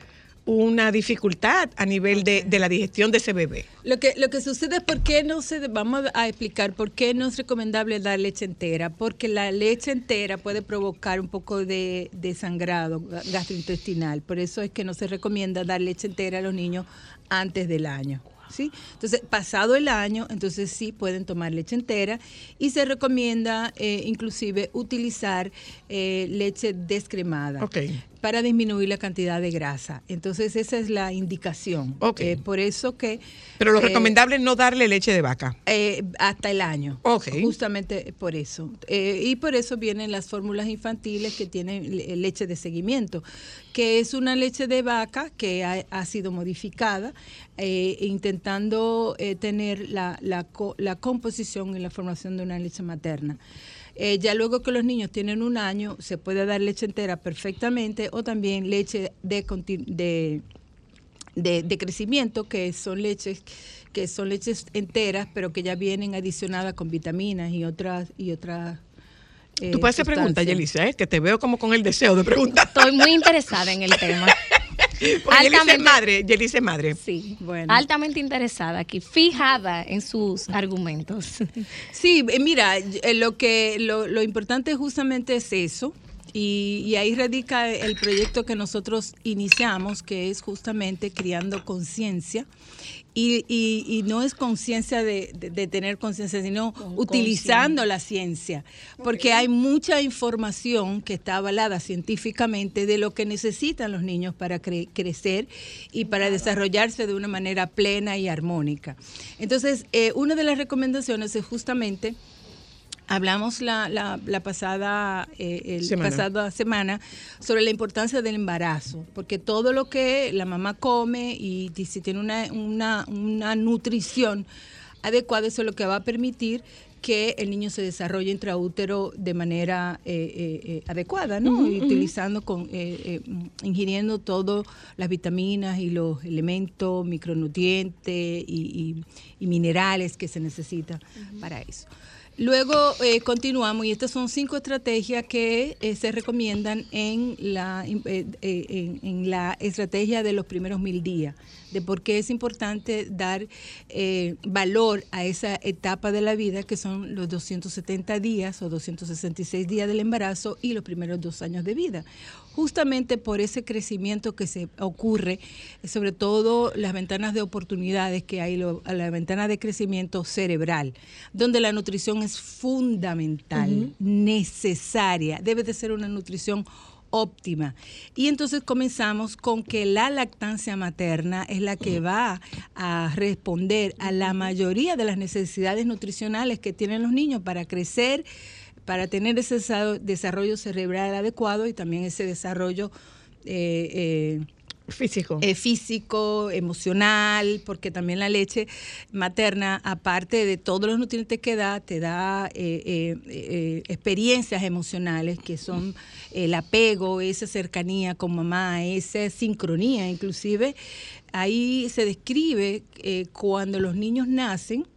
una dificultad a nivel de, de la digestión de ese bebé. Lo que, lo que sucede es por qué no se, vamos a explicar por qué no es recomendable dar leche entera, porque la leche entera puede provocar un poco de, de sangrado ga- gastrointestinal, por eso es que no se recomienda dar leche entera a los niños antes del año. ¿Sí? Entonces, pasado el año, entonces sí pueden tomar leche entera y se recomienda eh, inclusive utilizar eh, leche descremada Ok. Para disminuir la cantidad de grasa. Entonces, esa es la indicación. Eh, por eso que... Pero lo eh, recomendable es no darle leche de vaca. eh, hasta el año. Justamente por eso. Eh, y por eso vienen las fórmulas infantiles que tienen le- leche de seguimiento, que es una leche de vaca que ha, ha sido modificada, intentando tener la, la, co- la composición y la formación de una leche materna. Eh, ya luego que los niños tienen un año, se puede dar leche entera perfectamente o también leche de, de de, de crecimiento, que son leches que son leches enteras, pero que ya vienen adicionadas con vitaminas y otras y otras. eh, Tú puedes hacer preguntas, sustancias. Yelisa, ¿eh? que te veo como con el deseo de preguntar. Estoy muy interesada en el tema. Porque Yelisa es Altamente- madre, Yelisa es madre. Sí, Bueno. altamente interesada aquí, fijada en sus argumentos. Sí, eh, mira, eh, lo que lo, lo importante justamente es eso. Y, y ahí radica el proyecto que nosotros iniciamos, que es justamente criando conciencia. Y, y- y no es conciencia de, de- de tener conciencia, sino utilizando la ciencia. Porque hay mucha información que está avalada científicamente de lo que necesitan los niños para cre- crecer y para desarrollarse de una manera plena y armónica. Entonces, eh, una de las recomendaciones es justamente Hablamos la, la, la pasada, eh, el Semana. pasada semana sobre la importancia del embarazo, porque todo lo que la mamá come y si tiene una, una, una nutrición adecuada, eso es lo que va a permitir que el niño se desarrolle intraútero de manera eh, eh, eh, adecuada, ¿no? Utilizando, con, eh, eh, ingiriendo todas las vitaminas y los elementos, micronutrientes y, y- y minerales que se necesitan para eso. Luego eh, continuamos y estas son cinco estrategias que eh, se recomiendan en la, eh, eh, en, la estrategia de los primeros mil días, de por qué es importante dar valor a esa etapa de la vida que son los 270 días o 266 días del embarazo y los primeros dos años de vida justamente por ese crecimiento que se ocurre, sobre todo las ventanas de oportunidades que hay, lo- la ventana de crecimiento cerebral, donde la nutrición es fundamental, necesaria, debe de ser una nutrición óptima. Y entonces comenzamos con que la lactancia materna es la que va a responder a la mayoría de las necesidades nutricionales que tienen los niños para crecer, para tener ese desa- desarrollo cerebral adecuado y también ese desarrollo eh, eh, físico. físico, emocional, porque también la leche materna, aparte de todos los nutrientes que da, te da eh, eh, eh, experiencias emocionales que son el apego, esa cercanía con mamá, esa sincronía inclusive. Ahí se describe eh, cuando los niños nacen,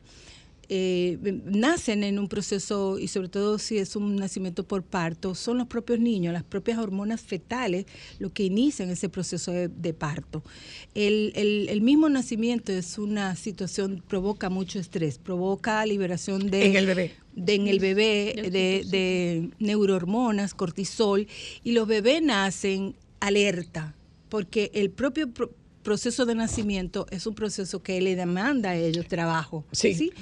eh, nacen en un proceso, y sobre todo si es un nacimiento por parto, son los propios niños, las propias hormonas fetales, lo que inician ese proceso de, de parto. El, el- el mismo nacimiento es una situación, provoca mucho estrés, provoca liberación de... En el bebé. de- en el bebé de, de neurohormonas, cortisol, y los bebés nacen alerta, porque el propio pro- proceso de nacimiento es un proceso que le demanda a ellos trabajo. Sí.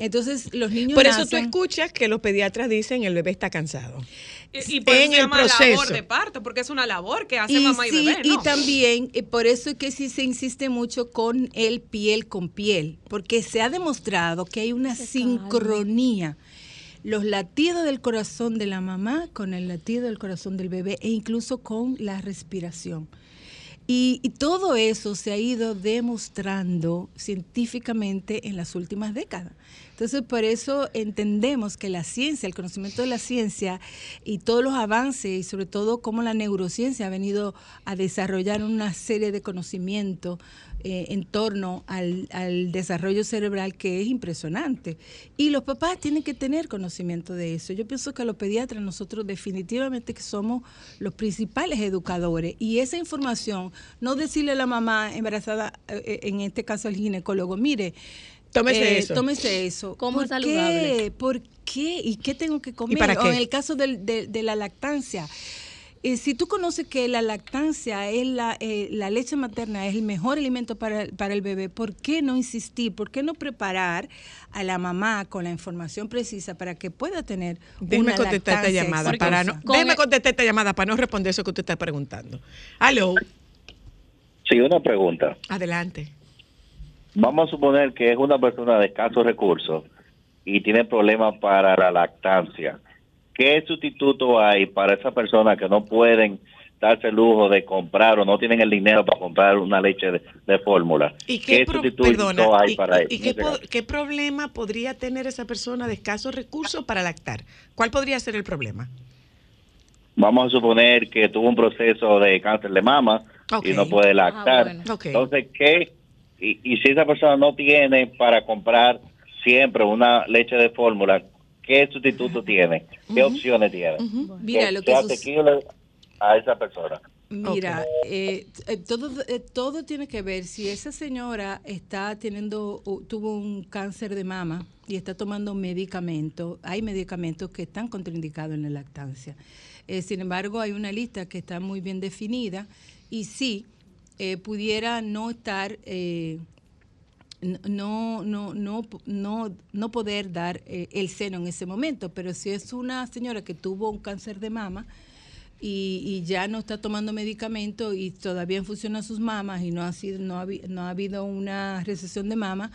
Entonces, los niños Por eso tú escuchas que los pediatras dicen el bebé está cansado. Y, y por eso en se el llama labor proceso. de parto, porque es una labor que hace y mamá y sí, bebé, y también eh, por eso es que sí se insiste mucho con el piel con piel, porque se ha demostrado que hay una sincronía. Los latidos del corazón de la mamá con el latido del corazón del bebé e incluso con la respiración. Y, todo eso se ha ido demostrando científicamente en las últimas décadas. Entonces, por eso entendemos que la ciencia, el conocimiento de la ciencia y todos los avances, y sobre todo cómo la neurociencia ha venido a desarrollar una serie de conocimientos eh, en torno al, al desarrollo cerebral que es impresionante. Y los papás tienen que tener conocimiento de eso. Yo pienso que los pediatras nosotros definitivamente que somos los principales educadores y esa información, no decirle a la mamá embarazada, eh, eh, en este caso al ginecólogo, mire, Tómese eso. Tómese eso. Como ¿Por saludable. qué? ¿Por qué? ¿Y qué tengo que comer? para O en el caso de, de la lactancia. eh, si tú conoces que la lactancia es la, eh, la leche materna es el mejor alimento para, para el bebé, ¿por qué no insistir? ¿Por qué no preparar a la mamá con la información precisa para que pueda tener Déjeme una contestar esta llamada para no, Con déjeme el- contestar esta llamada para no responder eso que usted está preguntando. Aló, Sí, una pregunta. adelante. Vamos a suponer que es una persona de escasos recursos y tiene problemas para la lactancia. ¿Qué sustituto hay para esas personas que no pueden darse el lujo de comprar o no tienen el dinero para comprar una leche de, de fórmula? ¿Y qué, pro- sustituto perdona, hay y- para y eso? qué, po- qué problema podría tener esa persona de escasos recursos para lactar? ¿Cuál podría ser el problema? Vamos a suponer que tuvo un proceso de cáncer de mama y no puede lactar. Ah, bueno. Ok. Entonces, ¿qué? Y, y si esa persona no tiene para comprar siempre una leche de fórmula, ¿qué sustituto tiene? ¿Qué opciones tiene? Mira, que lo que asequible a esa persona. Mira, eh, eh, todo, eh, todo tiene que ver si esa señora está teniendo, o tuvo un cáncer de mama y está tomando medicamentos. Hay medicamentos que están contraindicados en la lactancia. Eh, sin embargo, hay una lista que está muy bien definida y sí eh, pudiera no estar eh, no, no, no, no, no poder dar eh, el seno en ese momento, pero si es una señora que tuvo un cáncer de mama y, y ya no está tomando medicamento y todavía funcionan sus mamas y no ha, sido, no, ha, no ha habido una recesión de mama,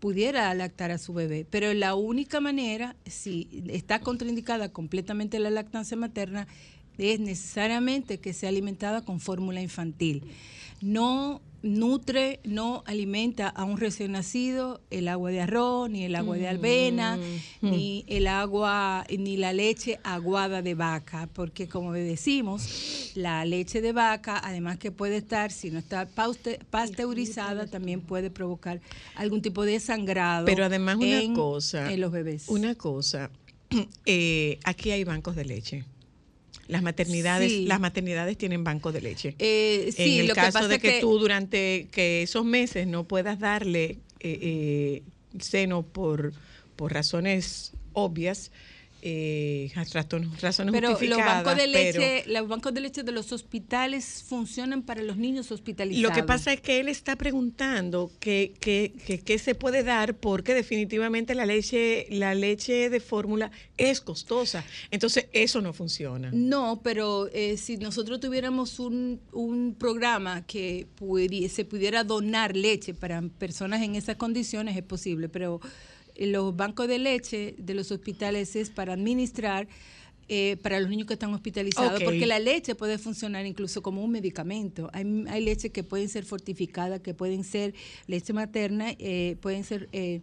pudiera lactar a su bebé. Pero la única manera, si está contraindicada completamente la lactancia materna, es necesariamente que sea alimentada con fórmula infantil. No nutre, no alimenta a un recién nacido el agua de arroz, ni el agua de avena, ni el agua, ni la leche aguada de vaca, porque como decimos, la leche de vaca, además que puede estar, si no está pasteurizada, también puede provocar algún tipo de sangrado. Pero además una en- cosa, en los bebés. Una cosa, eh, aquí hay bancos de leche. Las maternidades, Sí. las maternidades tienen bancos de leche. Eh, sí, en el lo que caso pasa de que- tú durante que esos meses no puedas darle eh, eh, seno por, por razones obvias, eh, razones, razones Pero los justificadas, bancos de pero- leche, los bancos de leche de los hospitales funcionan para los niños hospitalizados. Lo que pasa es que él está preguntando qué que, que- qué se puede dar porque definitivamente la leche, la leche de fórmula es costosa. Entonces eso no funciona. No, pero eh, si nosotros tuviéramos un, un programa que se pudiera donar leche para personas en esas condiciones, es posible, pero los bancos de leche de los hospitales es para administrar eh, para los niños que están hospitalizados, porque la leche puede funcionar incluso como un medicamento. Hay, hay leche que pueden ser fortificadas, que pueden ser leche materna, eh, pueden ser... eh,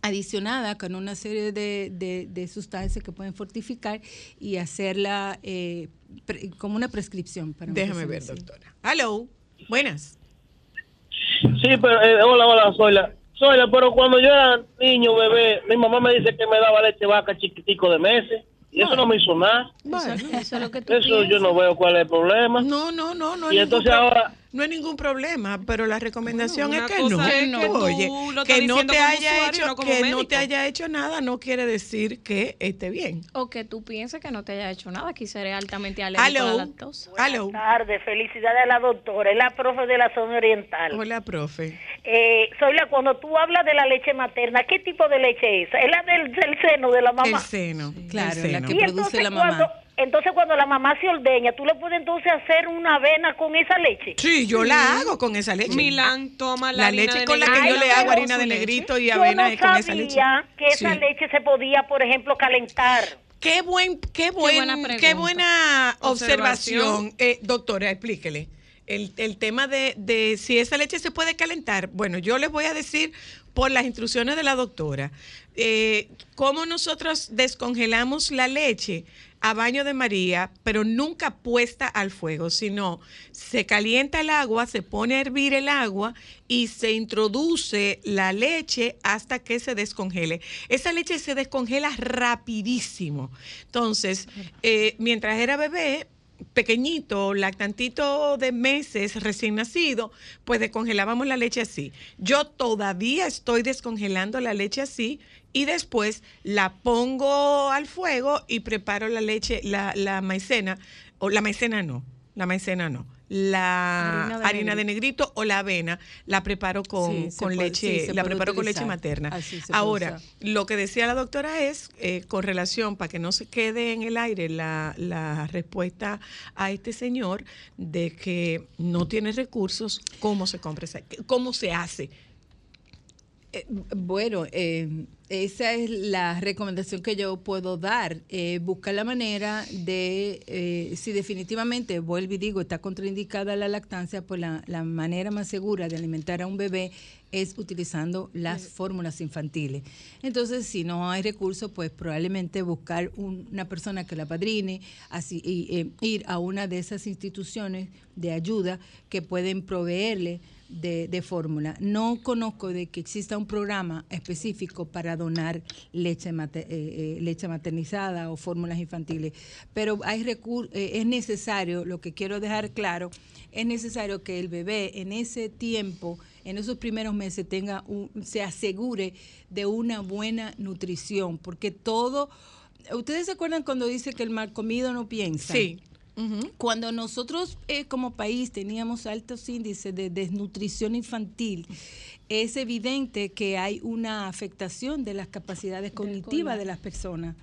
adicionada con una serie de, de- de sustancias que pueden fortificar y hacerla eh, pre- como una prescripción. Para Déjame ver, doctora. Hello, buenas. Sí, pero eh, hola, hola, Zoila. Zoila, pero cuando yo era niño, bebé, mi mamá me dice que me daba leche vaca chiquitico de meses. Y eso no me hizo nada. Bueno, Eso es lo que tú Eso yo no veo cuál es el problema. No, no, no, no. Y entonces ahora- no hay ningún problema, pero la recomendación Bueno, es que no. cosa es no. que Oye, no te haya hecho, no que no te haya hecho nada, no quiere decir que esté bien. O que tú pienses que no te haya hecho nada, quizá eres altamente alérgico a la lactosa. hello. tardes, felicidades a la doctora, es la profe de la zona oriental. Hola, profe. Eh, Zoila, cuando tú hablas de la leche materna, ¿qué tipo de leche es? ¿Es la del, del seno de la mamá? El seno. Claro, el la que Y produce entonces la mamá. cuando, entonces cuando la mamá se ordeña, ¿tú le puedes entonces hacer una avena con esa leche? Sí, yo la hago con esa leche. Milán toma la, La harina leche de con la que yo le hago harina de leche. negrito y Yo avena no es con esa leche. sabía que esa Sí. leche se podía, por ejemplo, calentar. Qué buen, qué buen, buena qué buena observación, Observación. Eh, doctora, explíquele. el, el tema de, de si esa leche se puede calentar. Bueno, yo les voy a decir por las instrucciones de la doctora, eh, cómo nosotros descongelamos la leche a baño de María, pero nunca puesta al fuego, sino se calienta el agua, se pone a hervir el agua y se introduce la leche hasta que se descongele. Esa leche se descongela rapidísimo. Entonces, eh, mientras era bebé, pequeñito, lactantito de meses, recién nacido, pues descongelábamos la leche así. Yo todavía estoy descongelando la leche así y después la pongo al fuego y preparo la leche, la, la maicena, o la maicena no, la maicena no. La Harina harina de negrito o la avena la preparo con, Sí, con puede- leche, sí, la preparo con leche materna. Ahora, lo que decía la doctora es, eh, con relación, para que no se quede en el aire la, la respuesta a este señor de que no tiene recursos, ¿cómo se compra esa- ¿Cómo se hace? Eh, bueno, eh, esa es la recomendación que yo puedo dar. Eh, buscar la manera de, eh, si definitivamente, vuelvo y digo, está contraindicada la lactancia, pues la, la manera más segura de alimentar a un bebé es utilizando las fórmulas infantiles. Entonces, si no hay recursos, pues probablemente buscar un- una persona que la padrine, así, y, eh, ir a una de esas instituciones de ayuda que pueden proveerle de, fórmula. No conozco de que exista un programa específico para donar leche, eh, eh, leche maternizada o fórmulas infantiles, pero hay recur- eh, es necesario, lo que quiero dejar claro, es necesario que el bebé en ese tiempo, en esos primeros meses, tenga un- se asegure de una buena nutrición, porque todo, ¿ustedes se acuerdan cuando dice que el mal comido no piensa? Sí. Cuando nosotros eh, como país teníamos altos índices de desnutrición infantil, es evidente que hay una afectación de las capacidades cognitivas de las personas.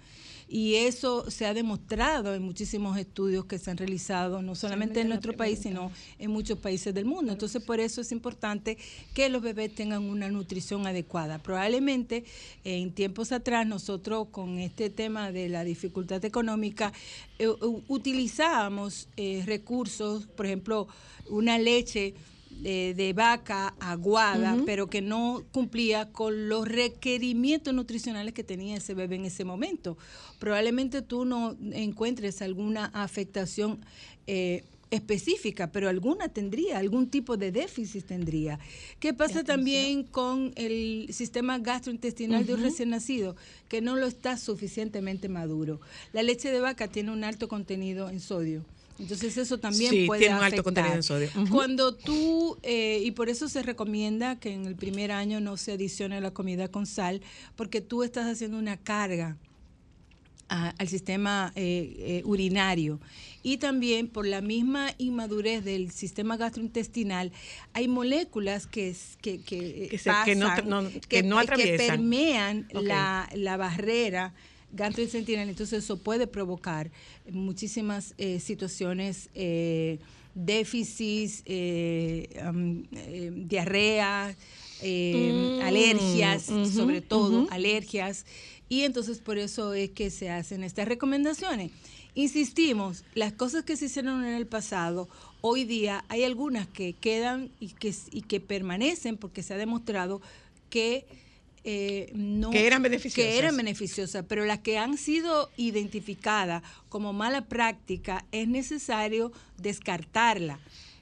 Y eso se ha demostrado en muchísimos estudios que se han realizado, no solamente en nuestro país, sino en muchos países del mundo. Entonces, por eso es importante que los bebés tengan una nutrición adecuada. Probablemente en tiempos atrás nosotros con este tema de la dificultad económica eh, utilizábamos eh, recursos, por ejemplo, una leche de, de vaca aguada, pero que no cumplía con los requerimientos nutricionales que tenía ese bebé en ese momento. Probablemente tú no encuentres alguna afectación eh, específica, pero alguna tendría, algún tipo de déficit tendría. ¿Qué pasa también con el sistema gastrointestinal de un recién nacido? Que no lo está suficientemente maduro. La leche de vaca tiene un alto contenido en sodio. Entonces eso también Sí, puede tiene un alto afectar. contenido en sodio. Cuando tú, eh, y por eso se recomienda que en el primer año no se adicione la comida con sal, porque tú estás haciendo una carga a- al sistema eh, eh, urinario. Y también por la misma inmadurez del sistema gastrointestinal, hay moléculas que, es- que, que, Que se- que no- no- que no atraviesan. permean la, la barrera gastrointestinal. Entonces eso puede provocar muchísimas eh, situaciones, eh, déficits, eh, eh, diarrea, eh, Mm, alergias, sobre todo alergias. Y entonces por eso es que se hacen estas recomendaciones. Insistimos, las cosas que se hicieron en el pasado, hoy día hay algunas que quedan y que, y que permanecen porque se ha demostrado que eh, no Que eran beneficiosas. que eran beneficiosas, pero las que han sido identificadas como mala práctica es necesario descartarla.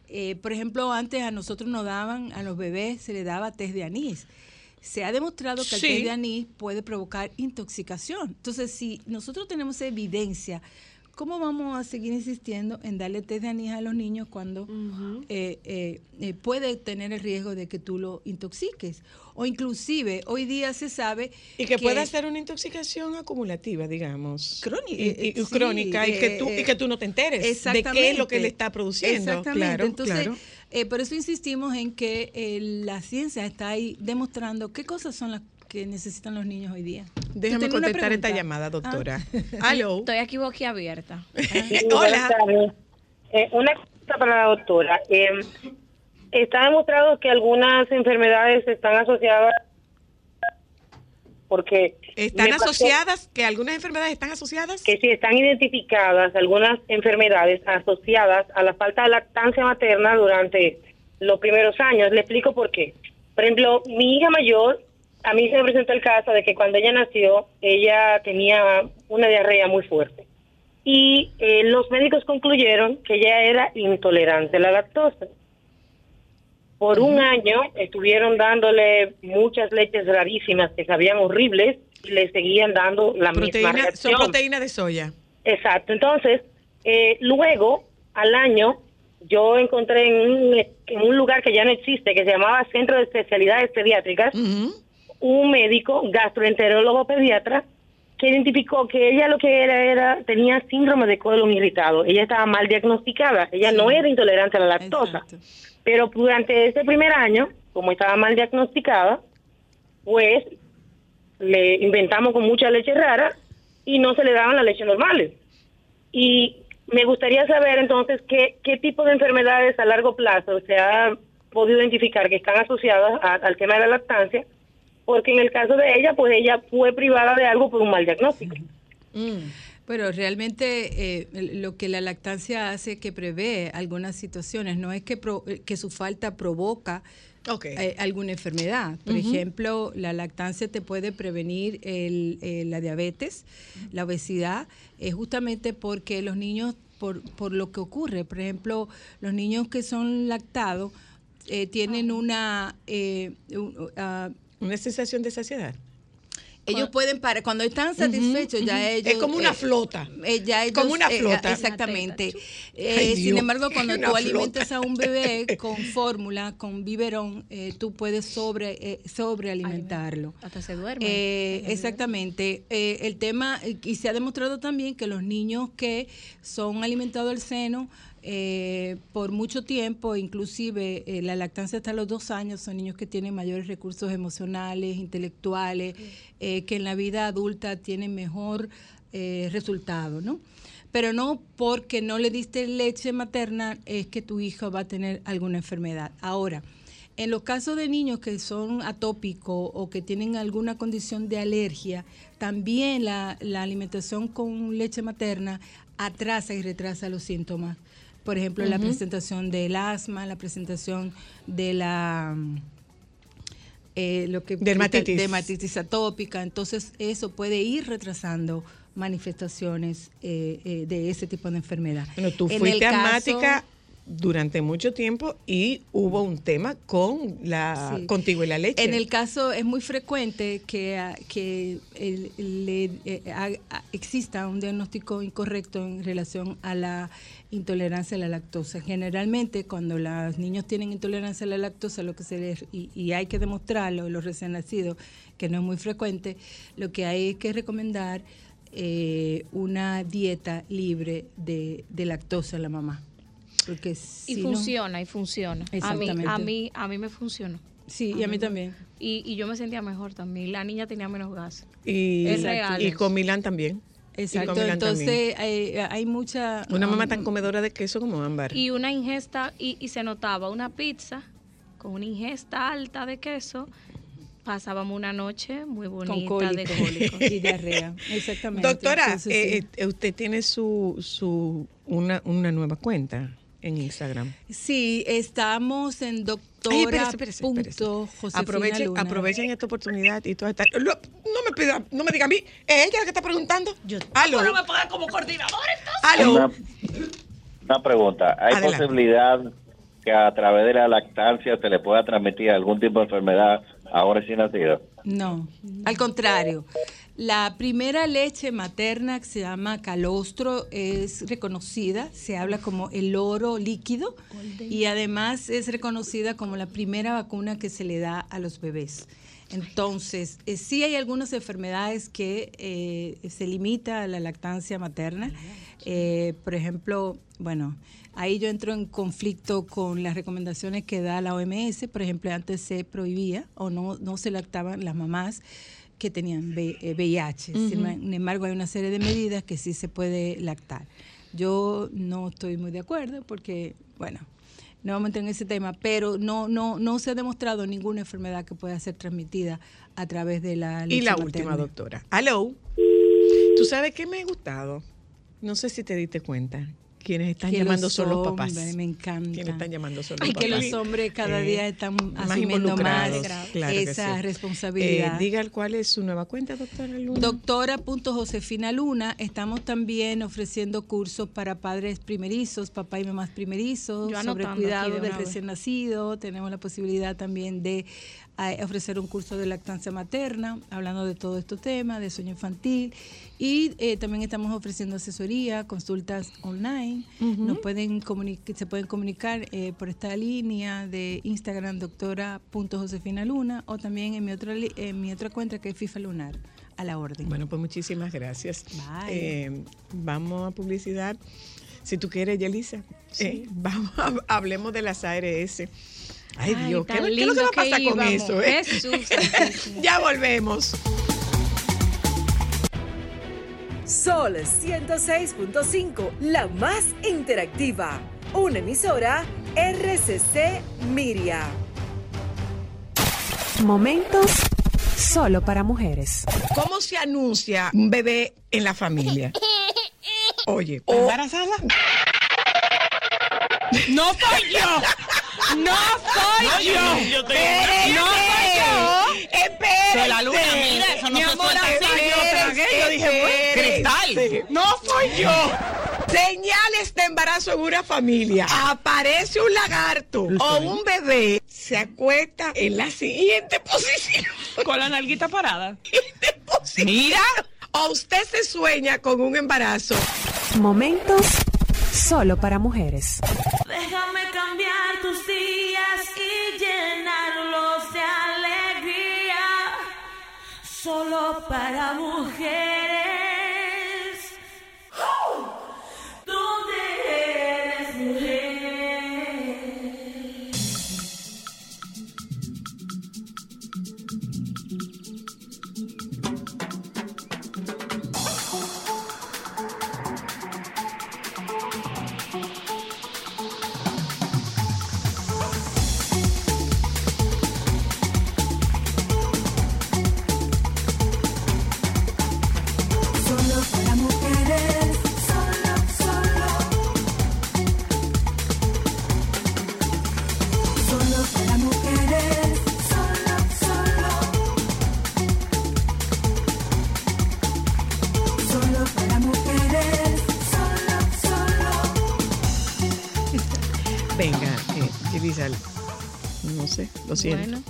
Eh, por ejemplo, antes a nosotros nos daban, a los bebés se les daba test de anís. Se ha demostrado que el Sí. test de anís puede provocar intoxicación. Entonces, si nosotros tenemos evidencia, ¿cómo vamos a seguir insistiendo en darle test de anís a los niños cuando eh, eh, eh, puede tener el riesgo de que tú lo intoxiques? O inclusive, hoy día se sabe Y que, puede ser una intoxicación acumulativa, digamos. Crónica. Y, y- sí, crónica, y, que tú, eh, y que tú no te enteres de qué es lo que le está produciendo. Exactamente. Claro, Entonces, claro. eh, por eso insistimos en que eh, la ciencia está ahí demostrando qué cosas son las que necesitan los niños hoy día. Déjame contestar esta pregunta. llamada, doctora. Ah. Aló. Estoy aquí boquiabierta. Sí, tardes. Eh, una cosa para la doctora. Eh, está demostrado que algunas enfermedades están asociadas porque... ¿Están asociadas? ¿Que algunas enfermedades están asociadas? Que sí están identificadas algunas enfermedades asociadas a la falta de lactancia materna durante los primeros años. Le explico por qué. Por ejemplo, mi hija mayor, a mí se me presentó el caso de que cuando ella nació, ella tenía una diarrea muy fuerte. Y eh, los médicos concluyeron que ella era intolerante a la lactosa. Por un año estuvieron dándole muchas leches rarísimas que sabían horribles y le seguían dando la misma Proteína, son reacción. proteínas de soya. Exacto. Entonces, eh, luego, al año, yo encontré en un, en un lugar que ya no existe, que se llamaba Centro de Especialidades Pediátricas, un médico, gastroenterólogo pediatra, que identificó que ella lo que era era tenía síndrome de colon irritado. Ella estaba mal diagnosticada. Ella no era intolerante a la lactosa. Pero durante ese primer año, como estaba mal diagnosticada, pues le inventamos con mucha leche rara y no se le daban las leches normales. Y me gustaría saber entonces qué, qué tipo de enfermedades a largo plazo se ha podido identificar que están asociadas a- al tema de la lactancia, porque en el caso de ella, pues ella fue privada de algo por un mal diagnóstico. Pero realmente eh, lo que la lactancia hace que prevé algunas situaciones, no es que, pro- que su falta provoca eh, alguna enfermedad. Por ejemplo, la lactancia te puede prevenir el, eh, la diabetes, la obesidad, eh, justamente porque los niños, por, por lo que ocurre, por ejemplo, los niños que son lactados eh, tienen una... eh, un- ah, una sensación de saciedad. Ellos pueden parar, cuando están satisfechos, ya ellos... Es como una eh, flota. eh, ya ellos, Como una eh, flota. exactamente. Eh, Ay, sin embargo, cuando una tú flota. alimentas a un bebé con fórmula, con biberón, eh, tú puedes sobre eh, sobrealimentarlo. Hasta se duerme. Eh, exactamente. Eh, el tema, y se ha demostrado también que los niños que son alimentados al seno eh, por mucho tiempo, inclusive eh, la lactancia hasta los dos años, son niños que tienen mayores recursos emocionales, intelectuales, eh, que en la vida adulta tienen mejor resultado, ¿no? Pero no porque no le diste leche materna es que tu hijo va a tener alguna enfermedad. Ahora, en los casos de niños que son atópicos o que tienen alguna condición de alergia, también la, la alimentación con leche materna atrasa y retrasa los síntomas. Por ejemplo, la presentación del asma, la presentación de la eh, lo que Dermatitis. dermatitis atópica. Entonces, eso puede ir retrasando manifestaciones eh, eh, de ese tipo de enfermedad. Bueno, tú En fuiste asmática durante mucho tiempo y hubo un tema con la Sí. contigo y la leche. En el caso es muy frecuente que, ah, que el- le, eh, exista un diagnóstico incorrecto en relación a la intolerancia a la lactosa. Generalmente cuando los niños tienen intolerancia a la lactosa, lo que se les, y, y hay que demostrarlo, los recién nacidos, que no es muy frecuente, lo que hay es que recomendar eh, una dieta libre de, de lactosa en la mamá. Porque Y no- funciona, y funciona. A mí, Exactamente. a mí, a mí me funcionó. Sí, y a mí también. Y, y yo me sentía mejor también. La niña tenía menos gas. y, es real y con Milán también. Exacto, con Milán entonces hay, hay mucha... Una mamá um, tan comedora de queso como Ámbar. Y una ingesta, y, y se notaba una pizza con una ingesta alta de queso. Pasábamos una noche muy bonita de cólicos. y diarrea. Exactamente. Doctora, Entonces, eh, eh, usted tiene su, su una, una nueva cuenta en Instagram. Sí, estamos en doctora. Ay, espérese, espérese, espérese. punto Josefina Aprovechen, Luna. aprovechen esta oportunidad y toda esta. Lo- no me pida, no me diga a mí, es ella la que está preguntando. Aló. Pero me pongan como coordinador Aló. Una, una pregunta. ¿Hay Adelante. posibilidad que a través de la lactancia se le pueda transmitir algún tipo de enfermedad ahora recién nacido? No, al contrario. La primera leche materna que se llama calostro es reconocida, se habla como el oro líquido y además es reconocida como la primera vacuna que se le da a los bebés. Entonces, eh, sí hay algunas enfermedades que eh, se limita a la lactancia materna. Eh, por ejemplo, bueno, ahí yo entro en conflicto con las recomendaciones que da la OMS. Por ejemplo, antes se prohibía o no, no se lactaban las mamás que tenían eh, VIH. Sin Ujú. em- sin embargo, hay una serie de medidas que sí se puede lactar. Yo no estoy muy de acuerdo porque, bueno, no vamos a entrar en ese tema, pero no, no, no se ha demostrado ninguna enfermedad que pueda ser transmitida a través de la Y leche la materna. última, doctora. Hello. ¿Tú sabes qué me ha gustado? No sé si te diste cuenta. Quienes están Que llamando los son los papás. Me encanta. Quienes están llamando son los Y que papás. los hombres cada Eh, día están más asumiendo más claro que esa sí. responsabilidad. Eh, diga cuál es su nueva cuenta, doctora Luna. Doctora.josefina Luna, estamos también ofreciendo cursos para padres primerizos, papá y mamás primerizos, sobre cuidado de del vez. recién nacido. Tenemos la posibilidad también de eh, ofrecer un curso de lactancia materna, hablando de todos estos temas, de sueño infantil. Y eh, también estamos ofreciendo asesoría, consultas online. Nos pueden se pueden comunicar eh, por esta línea de Instagram doctora.josefina Luna o también en mi otra en mi otra cuenta que es FIFA Lunar a la orden. Bueno, pues muchísimas gracias. Bye. Eh, vamos a publicidad. Si tú quieres, Yelisa, eh, vamos a- hablemos de las ARS. Ay, Ay, Dios, ¿qué, qué es lo que va a pasar con eso? eh? Jesús ya volvemos. Sol 106.5, la más interactiva. Una emisora RCC Miria. Momentos solo para mujeres. ¿Cómo se anuncia un bebé en la familia? Oye, ¿está embarazada? ¡No soy yo! ¡No soy No, yo! yo- te-. ¡No soy yo! Espérate. De la luna, mira, eso no Mi se amor, suelta así. espérate, Yo tragué, yo dije, cristal. No soy yo. Señales de embarazo en una familia. Aparece un lagarto o un bebé, se acuesta en la siguiente posición. Con la nalguita parada. Mira. O usted se sueña con un embarazo. Momentos solo para mujeres. Déjame cambiar Solo para mujeres. Siento. Bueno,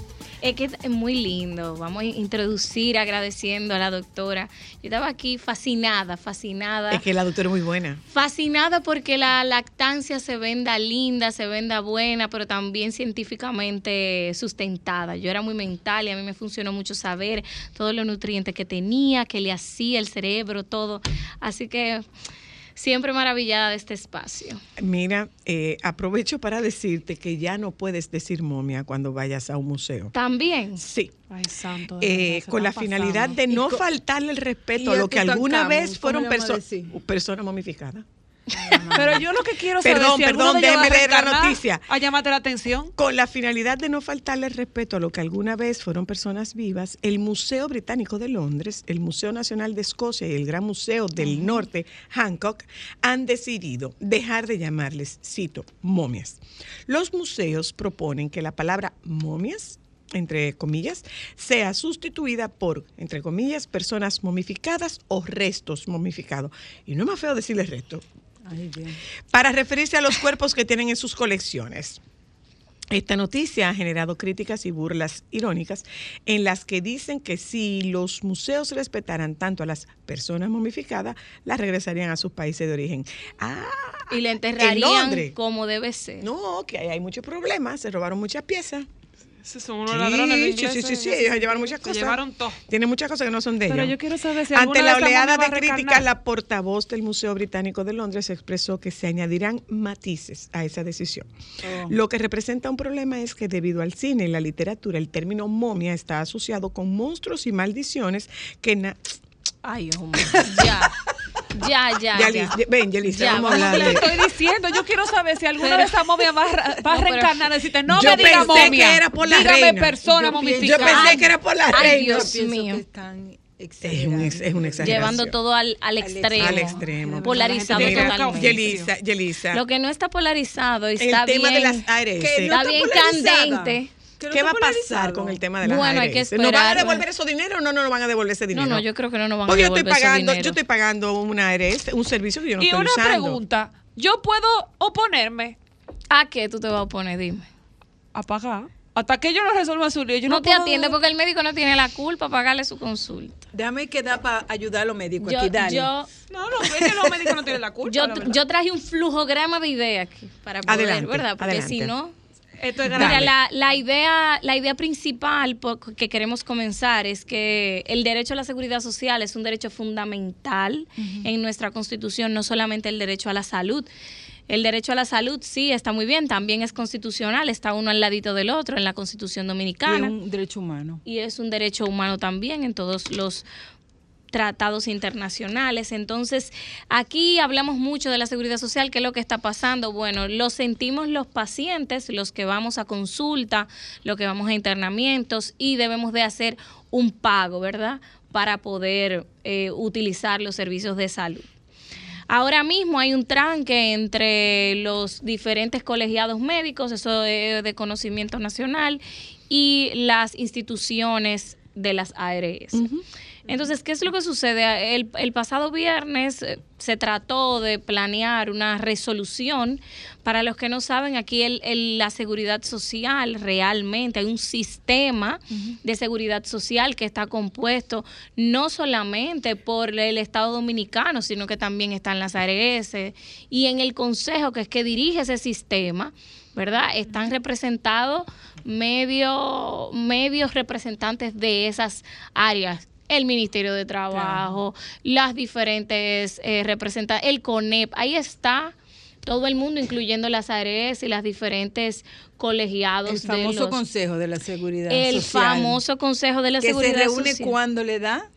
es que es muy lindo. Vamos a introducir agradeciendo a la doctora. Yo estaba aquí fascinada, fascinada. Es que la doctora es muy buena. Fascinada porque la lactancia se venda linda, se venda buena, pero también científicamente sustentada. Yo era muy mental y a mí me funcionó mucho saber todos los nutrientes que tenía, que le hacía el cerebro, todo. Así que siempre maravillada de este espacio. Mira, eh, aprovecho para decirte que ya no puedes decir momia cuando vayas a un museo. También. Sí. Ay, santo. de Eh, verdad, con la finalidad de no faltarle el respeto a lo que alguna vez ¿cómo fueron perso- personas momificadas. Pero yo lo que quiero saber Perdón, si perdón, déjeme leer la noticia. A llamarte la atención. Con la finalidad de no faltarle respeto a lo que alguna vez fueron personas vivas, el Museo Británico de Londres, el Museo Nacional de Escocia y el Gran Museo del Norte, Hancock, han decidido dejar de llamarles, cito, momias. Los museos proponen que la palabra momias entre comillas, sea sustituida por, entre comillas, personas momificadas o restos momificados. Y no es más feo decirles para referirse a los cuerpos que tienen en sus colecciones. Esta noticia ha generado críticas y burlas irónicas en las que dicen que si los museos respetaran tanto a las personas momificadas, las regresarían a sus países de origen. Ah, Y ¿en enterrarían Londres? como debe ser. No, que ahí hay muchos problemas, se robaron muchas piezas. Esos son unos Sí, ladrones los sí, ingleses. sí, sí, sí, ellos llevaron muchas Se cosas. llevaron todo. Tienen muchas cosas que no son de Pero ellos. yo quiero saber si Ante la de oleada de reencarnar. críticas, la portavoz del Museo Británico de Londres expresó que se añadirán matices a esa decisión. Oh. Lo que representa un problema es que debido al cine y la literatura, el término momia está asociado con monstruos y maldiciones que... na- Ay, hombre, ya. Ya, ya, Yalis, ya. ven, Yelisa, Ya, vamos a hablar Le estoy diciendo, yo quiero saber si alguna Pero- de esas momias va, va a reencarnar. Decirte, no Yo me diga pensé momia. que era por la dígame reina. persona Yo momificada. Yo pensé que era por la Ay, reina. Dios Pienso mío. que están Es, un es una exageración. Llevando todo al, al extremo. Al extremo. Polarizado Mira, totalmente. Yelisa, Yelisa. Lo que no está polarizado y el está tema bien, de las ARS. Que no está está bien polarizada. candente. Que no ¿Qué va a pasar con el tema de las Bueno, hay ¿Nos van a devolver esos dinero o no nos van a devolver ese dinero? No, no, yo creo que no nos van a Porque yo estoy devolver pagando, dineros. yo estoy pagando una ARS, un servicio que yo no y estoy una usando. pregunta, ¿yo puedo oponerme ¿A qué tú te vas a oponer? Dime. a pagar? Hasta que yo no resuelva su lío, yo no, no, te puedo- atiende porque el médico no tiene la culpa para pagarle su consulta. Déjame quedar para ayudar a los médicos Yo, aquí, dale. yo, No, no, es que los médicos no tienen la culpa. la yo traje un flujograma de ideas aquí para poder, Adelante, ¿verdad? Porque adelante. si no, Esto es Mira, grave. la, la idea, la idea principal que queremos comenzar es que el derecho a la seguridad social es un derecho fundamental en nuestra constitución, no solamente el derecho a la salud. El derecho a la salud sí está muy bien, también es constitucional, está uno al ladito del otro en la constitución Y es dominicana un derecho humano. y es un derecho humano también en todos los tratados internacionales. Entonces, aquí hablamos mucho de la seguridad social, qué es lo que está pasando. Bueno, lo sentimos los pacientes, los que vamos a consulta, los que vamos a internamientos y debemos de hacer un pago, ¿verdad? Para poder eh, utilizar los servicios de salud. Ahora mismo hay un tranque entre los diferentes colegiados médicos, eso es de conocimiento nacional, y las instituciones de las ARS. Entonces, ¿qué es lo que sucede? El, el pasado viernes eh, se trató de planear una resolución. Para los que no saben, aquí el- el- la seguridad social realmente, hay un sistema de seguridad social que está compuesto no solamente por el Estado Dominicano, sino que también están las ARS y en el Consejo, que es que dirige ese sistema. ¿verdad? Están representados medio, medios representantes de esas áreas. El Ministerio de Trabajo, las diferentes eh, representantes, el CONEP, ahí está todo el mundo, incluyendo las ARS y las diferentes colegiados. El de famoso los- Consejo de la Seguridad el Social. famoso Consejo de la que Seguridad se reúne Social. cuando le da.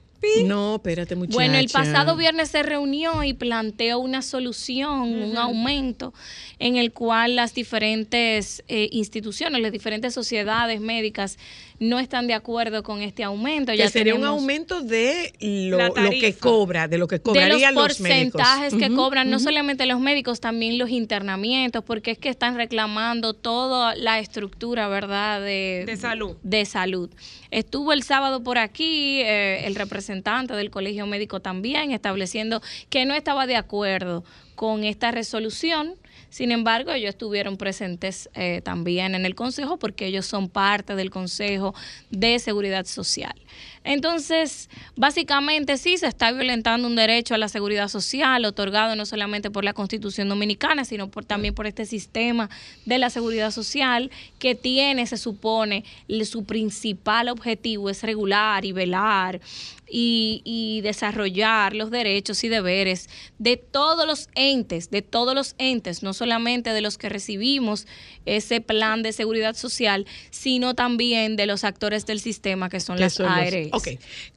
No, espérate, muchacha. Bueno, el pasado viernes se reunió y planteó una solución, un aumento, en el cual las diferentes eh, instituciones, las diferentes sociedades médicas no están de acuerdo con este aumento. Que Ya sería un aumento de lo, que cobra, de lo que de cobrarían los los, médicos. porcentajes que cobran no solamente los médicos, también los internamientos, porque es que están reclamando toda la estructura, ¿verdad? De, De salud. De salud. Estuvo el sábado por aquí eh, el representante del Colegio Médico también estableciendo que no estaba de acuerdo con esta resolución. Sin embargo, ellos estuvieron presentes eh, también en el Consejo porque ellos son parte del Consejo de Seguridad Social. Entonces, básicamente sí se está violentando un derecho a la seguridad social otorgado no solamente por la Constitución Dominicana, sino por, también por este sistema de la seguridad social que tiene, se supone, su principal objetivo es regular y velar y, y desarrollar los derechos y deberes de todos los entes, de todos los entes, no solamente de los que recibimos ese plan de seguridad social, sino también de los actores del sistema que son las son los- ARS. Ok.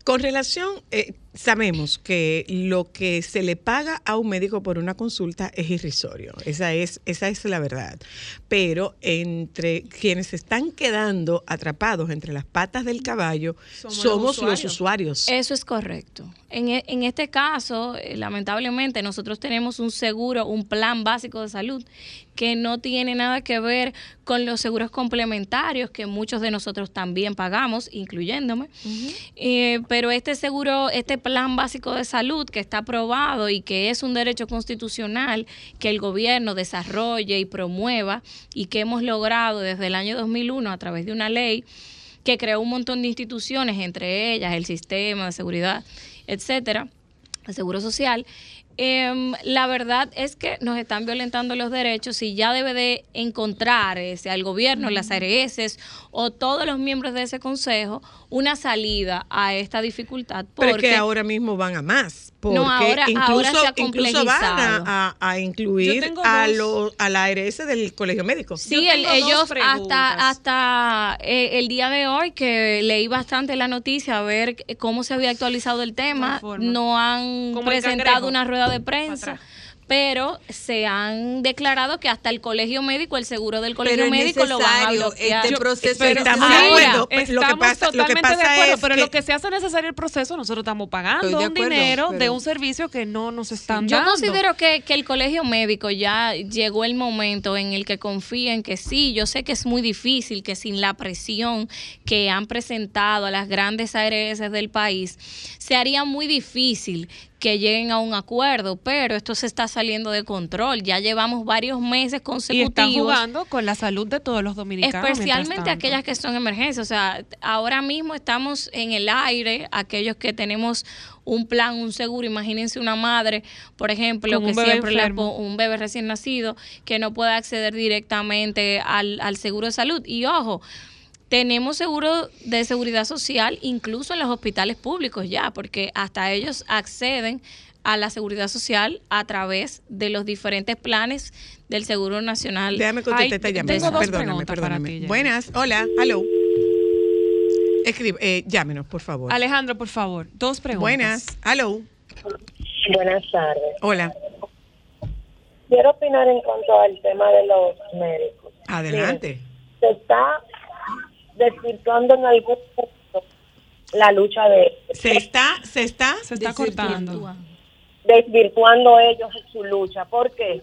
Con relación, eh, sabemos que lo que se le paga a un médico por una consulta es irrisorio. Esa es, esa es la verdad. Pero entre quienes se están quedando atrapados entre las patas del caballo Somos somos, los los usuarios. Eso es correcto. En, e- en este caso, eh, lamentablemente, nosotros tenemos un seguro, un plan básico de salud que no tiene nada que ver con los seguros complementarios que muchos de nosotros también pagamos, incluyéndome. Eh, pero este seguro, este plan básico de salud que está aprobado y que es un derecho constitucional que el gobierno desarrolle y promueva y que hemos logrado desde el año 2001 a través de una ley que creó un montón de instituciones, entre ellas el sistema de seguridad, etcétera, el seguro social. Em, la verdad es que nos están violentando los derechos y ya debe de encontrar ese, al gobierno, las ARS o todos los miembros de ese consejo una salida a esta dificultad. Pero es Porque que ahora mismo van a más. Porque No, ahora- incluso, ahora se ha incluso van a, a- a incluir a, dos- lo- a la ARS del colegio médico. Sí, el- ellos hasta, hasta eh, el día de hoy que leí bastante la noticia a ver cómo se había actualizado el tema, no han presentado una rueda de prensa. Pero se han declarado que hasta el colegio médico, el seguro del colegio Pero es médico lo van a necesario bloquear. este proceso pero es estamos de acuerdo. Lo que Estamos pasa- lo que totalmente pasa de acuerdo, es pero que- lo que se hace necesario el proceso, nosotros estamos pagando un dinero de un servicio que no nos están Yo dando. considero que, que el colegio médico ya llegó el momento en el que confíen que sí, yo sé que es muy difícil, que sin la presión que han presentado a las grandes ARS del país, se haría muy difícil que lleguen a un acuerdo, pero esto se está saliendo de control. Ya llevamos varios meses y están consecutivos. jugando con la salud de todos los dominicanos. Especialmente aquellas que son emergencias. O sea, ahora mismo estamos en el aire, aquellos que tenemos un plan, un seguro. Imagínense una madre, por ejemplo, que siempre le un bebé recién nacido, que no puede acceder directamente al, al seguro de salud. Y ojo, tenemos seguro de seguridad social incluso en los hospitales públicos ya, porque hasta ellos acceden a la seguridad social a través de los diferentes planes del Seguro Nacional. Déjame contestar Ay, esta tengo llamada. dos Perdóname, preguntas para perdóname. ti. Buenas, hola, hello. Escribe, eh, llámenos, por favor. Alejandro, por favor, dos preguntas. Buenas, hello. Buenas tardes. Hola, Quiero opinar en cuanto al tema de los médicos. adelante. Se está desvirtuando en algún punto la lucha de Se está, se está, se está cortando. desvirtuando ellos su lucha. ¿Por qué?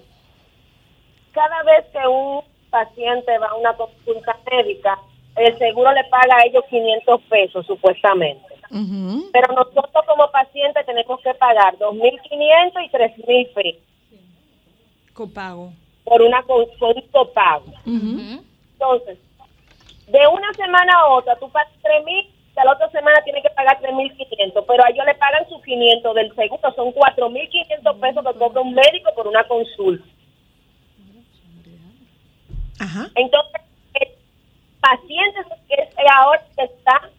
Cada vez que un paciente va a una consulta médica, el seguro le paga a ellos 500 pesos supuestamente. Pero nosotros como pacientes tenemos que pagar 2.500 y 3.000 pesos Copago. por una con- un copago. Entonces, de una semana a otra, tú pagas 3.000, y a la otra semana tienes que pagar 3.500, pero a ellos le pagan sus 500 del seguro, son 4.500 pesos que cobra un médico por una consulta. Entonces, el paciente es es ahora que está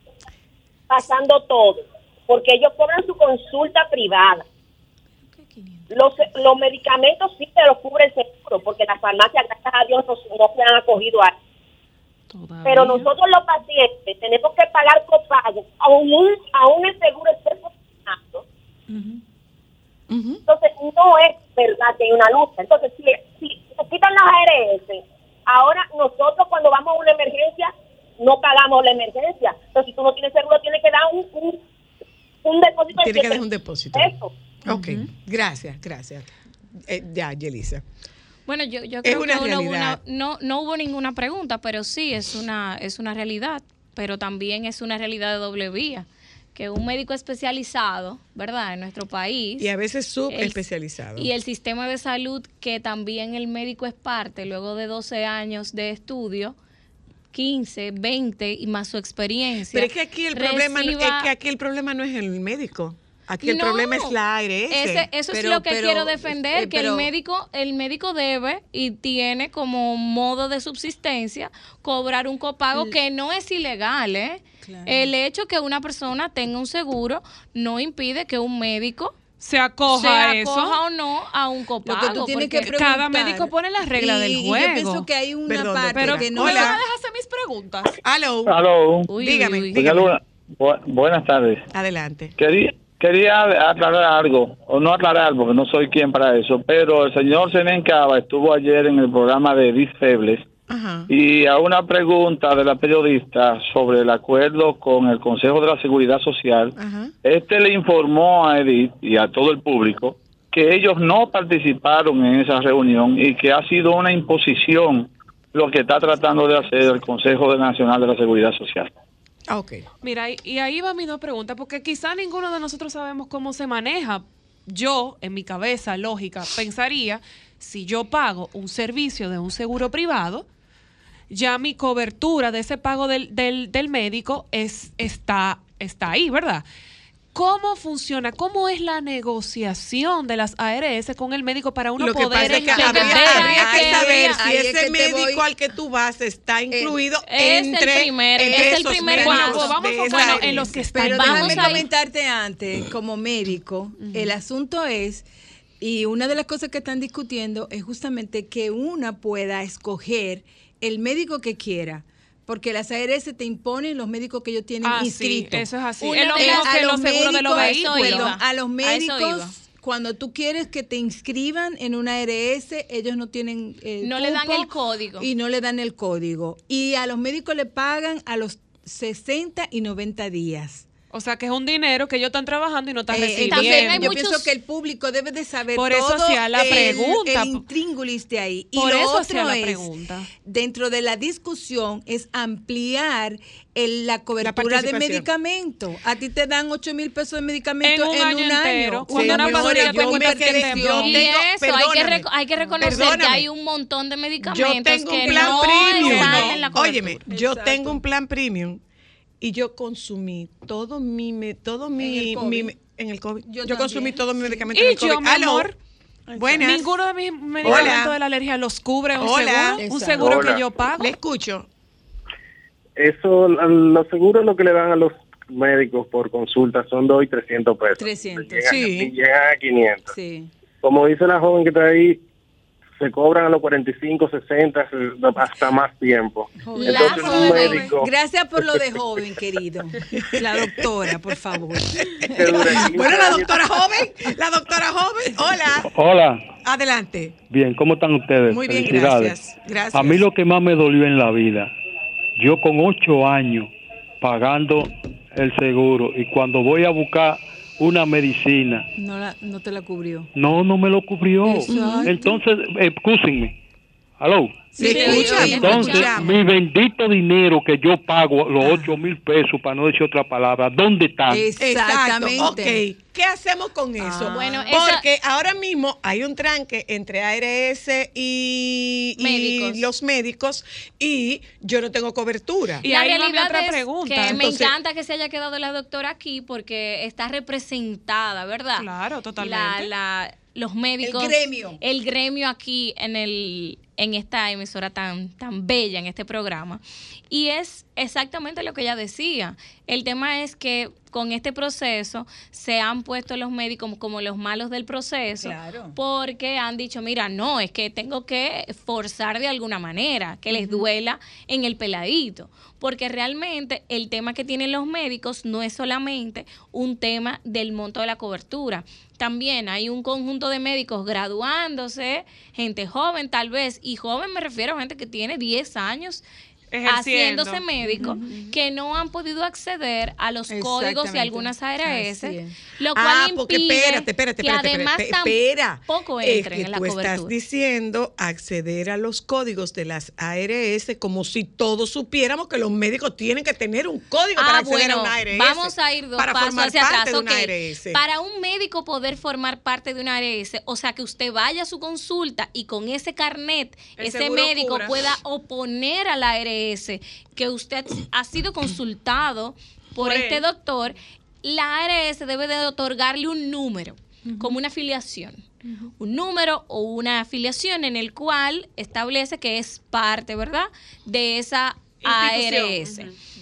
pasando todo, porque ellos cobran su consulta privada. Los, los medicamentos sí se los cubre el seguro, porque las farmacias, gracias a Dios, no, no se han acogido a Pero nosotros los pacientes tenemos que pagar copago, aún, un- aún el seguro esté funcionando. Entonces, no es verdad que hay una lucha. Entonces, si, si nos quitan las ARS, ahora nosotros cuando vamos a una emergencia, no pagamos la emergencia. Entonces, si tú no tienes seguro, tienes que dar un, un, un depósito de Tiene que dejar un depósito. pesos. Ok, gracias, gracias. Eh, ya, Yelisa. Bueno, yo, yo creo una que no una- no, no hubo ninguna pregunta, pero sí es una, es una realidad, pero también es una realidad de doble vía, que un médico especializado, ¿verdad?, en nuestro país. Y a veces subespecializado. Y el sistema de salud, que también el médico es parte, luego de 12 años de estudio, 15, 20 y más su experiencia. Pero es que aquí el problema es que aquí el problema no es el médico. Aquí el No. problema es la ARS. Ese- eso es Pero- lo que pero- quiero defender, eh, que pero- el médico, el médico debe y tiene como modo de subsistencia cobrar un copago que no es ilegal, ¿eh? El hecho que una persona tenga un seguro no impide que un médico se acoja se a eso. acoja o no a un copago. Lo que tú tienes que. Cada médico pone las reglas del y yo juego. pienso que hay una Perdón, parte doctora. que no ¿Me Hola. van a dejar hacer mis preguntas? Aló. Aló. dígame, Doña dígame. Luna, bu- buenas tardes. Adelante. Quería, quería aclarar algo, o no aclarar porque no soy quien para eso, pero el señor Zenén Cava estuvo ayer en el programa de Edith Febles Ajá. y a una pregunta de la periodista sobre el acuerdo con el Consejo de la Seguridad Social, Ajá. este le informó a Edith y a todo el público que ellos no participaron en esa reunión y que ha sido una imposición lo que está tratando de hacer el Consejo Nacional de la Seguridad Social. Ah, ok. Mira, y, ahí va mi dos preguntas, porque quizá ninguno de nosotros sabemos cómo se maneja. Yo, en mi cabeza lógica, pensaría, si yo pago un servicio de un seguro privado, ya mi cobertura de ese pago del, del, del médico es, está, está ahí, ¿verdad? ¿Cómo funciona? ¿Cómo es la negociación de las ARS con el médico para uno Lo que poder pasa es que entender? habría, habría que saber si es ese médico voy- al que tú vas está incluido es el entre, primer- entre es el esos primer médicos paso. de Vamos a esa enfocarnos área. en los que están. Pero Vamos déjame a comentarte antes, como médico, el asunto es, y una de las cosas que están discutiendo es justamente que una pueda escoger el médico que quiera. Porque las ARS te imponen los médicos que ellos tienen Ah, sí, inscritos. eso es así. Una Es lo mismo que los seguros de los vehículos. Perdón, a los A médicos, cuando tú quieres que te inscriban en una ARS, ellos no tienen eh, No le dan el código. Y no le dan el código. Y a los médicos le pagan a los 60 y 90 días. O sea, que es un dinero que ellos están trabajando y no están Eh, recibiendo. también hay yo muchos- pienso que el público debe de saber Por eso todo hacía la el- pregunta. el intríngulis de ahí. Y Por lo eso otro hacía la es, pregunta. dentro de la discusión, es ampliar el- la cobertura de medicamentos. A ti te dan 8 mil pesos de medicamentos En un en, año un entero. año. Cuando una Señores, persona yo tengo me quedé- yo Y tengo- eso, hay que, hay que reconocer perdóname. que hay un montón de medicamentos Yo tengo que un plan no premium. están en la cobertura. Óyeme, yo tengo un plan premium y yo consumí todo mi, me- todo mi, el COVID. mi- en el COVID. Yo, Yo consumí todo mi sí. medicamento en Y el COVID. yo, mi amor, Buenas. ninguno de mis medicamentos Hola. de la alergia los cubre un Hola. seguro, un seguro Hola. que yo pago. Le escucho. Eso, los seguros lo que le dan a los médicos por consulta son 2 y 300 pesos. 300, Llegan, sí. y llegan a 500. Sí. Como dice la joven que está ahí, se cobran a los 45, 60, se- hasta más tiempo. Entonces, un médico Gracias por lo de joven, querido. La doctora, por favor. que dure 15 Bueno, la doctora joven, la doctora joven. Hola. Hola, Adelante. bien, ¿cómo están ustedes? Muy bien, gracias. Gracias. A mí lo que más me dolió en la vida, yo con ocho años pagando el seguro y cuando voy a buscar una medicina, No, la, no te la cubrió. no, no me lo cubrió. Exacto. Entonces, excúsenme. ¿Aló? Sí, escucha, Entonces, mi bendito dinero que yo pago, Ah. los ocho mil pesos, para no decir otra palabra, ¿dónde están? Exactamente. Exacto. Ok. ¿Qué hacemos con eso? Ah. Bueno, esa- Porque ahora mismo hay un tranque entre ARS y, y Médicos. los médicos y yo no tengo cobertura. Y la ahí realidad otra es pregunta. que me encanta que se haya quedado la doctora aquí porque está representada, ¿verdad? Claro, totalmente. La, la- los médicos. El gremio. El gremio aquí en el en esta emisora tan tan bella en este programa y es exactamente lo que ella decía. El tema es que con este proceso se han puesto los médicos como los malos del proceso Claro. porque han dicho, mira, no, es que tengo que forzar de alguna manera, que les duela en el peladito, porque realmente el tema que tienen los médicos no es solamente un tema del monto de la cobertura. También hay un conjunto de médicos graduándose, gente joven tal vez, y joven me refiero a gente que tiene 10 años Ejerciendo. haciéndose médico que no han podido acceder a los códigos de algunas ARS, es. lo cual Ah, impide espérate, espérate, que espérate, además tampoco Es entren que en la tú estás cobertura. diciendo acceder a los códigos de las ARS como si todos supiéramos que los médicos tienen que tener un código para Ah, acceder bueno, a una ARS. vamos a ir dos para pasos formar hacia parte atrás. de una. ARS. Para un médico poder formar parte de una ARS, o sea, que usted vaya a su consulta y con ese carnet, El ese médico pueda oponer a la ARS que usted ha sido consultado por, Por este él. doctor, la ARS debe de otorgarle un número, como una afiliación. Un número o una afiliación en el cual establece que es parte, ¿verdad?, de esa ARS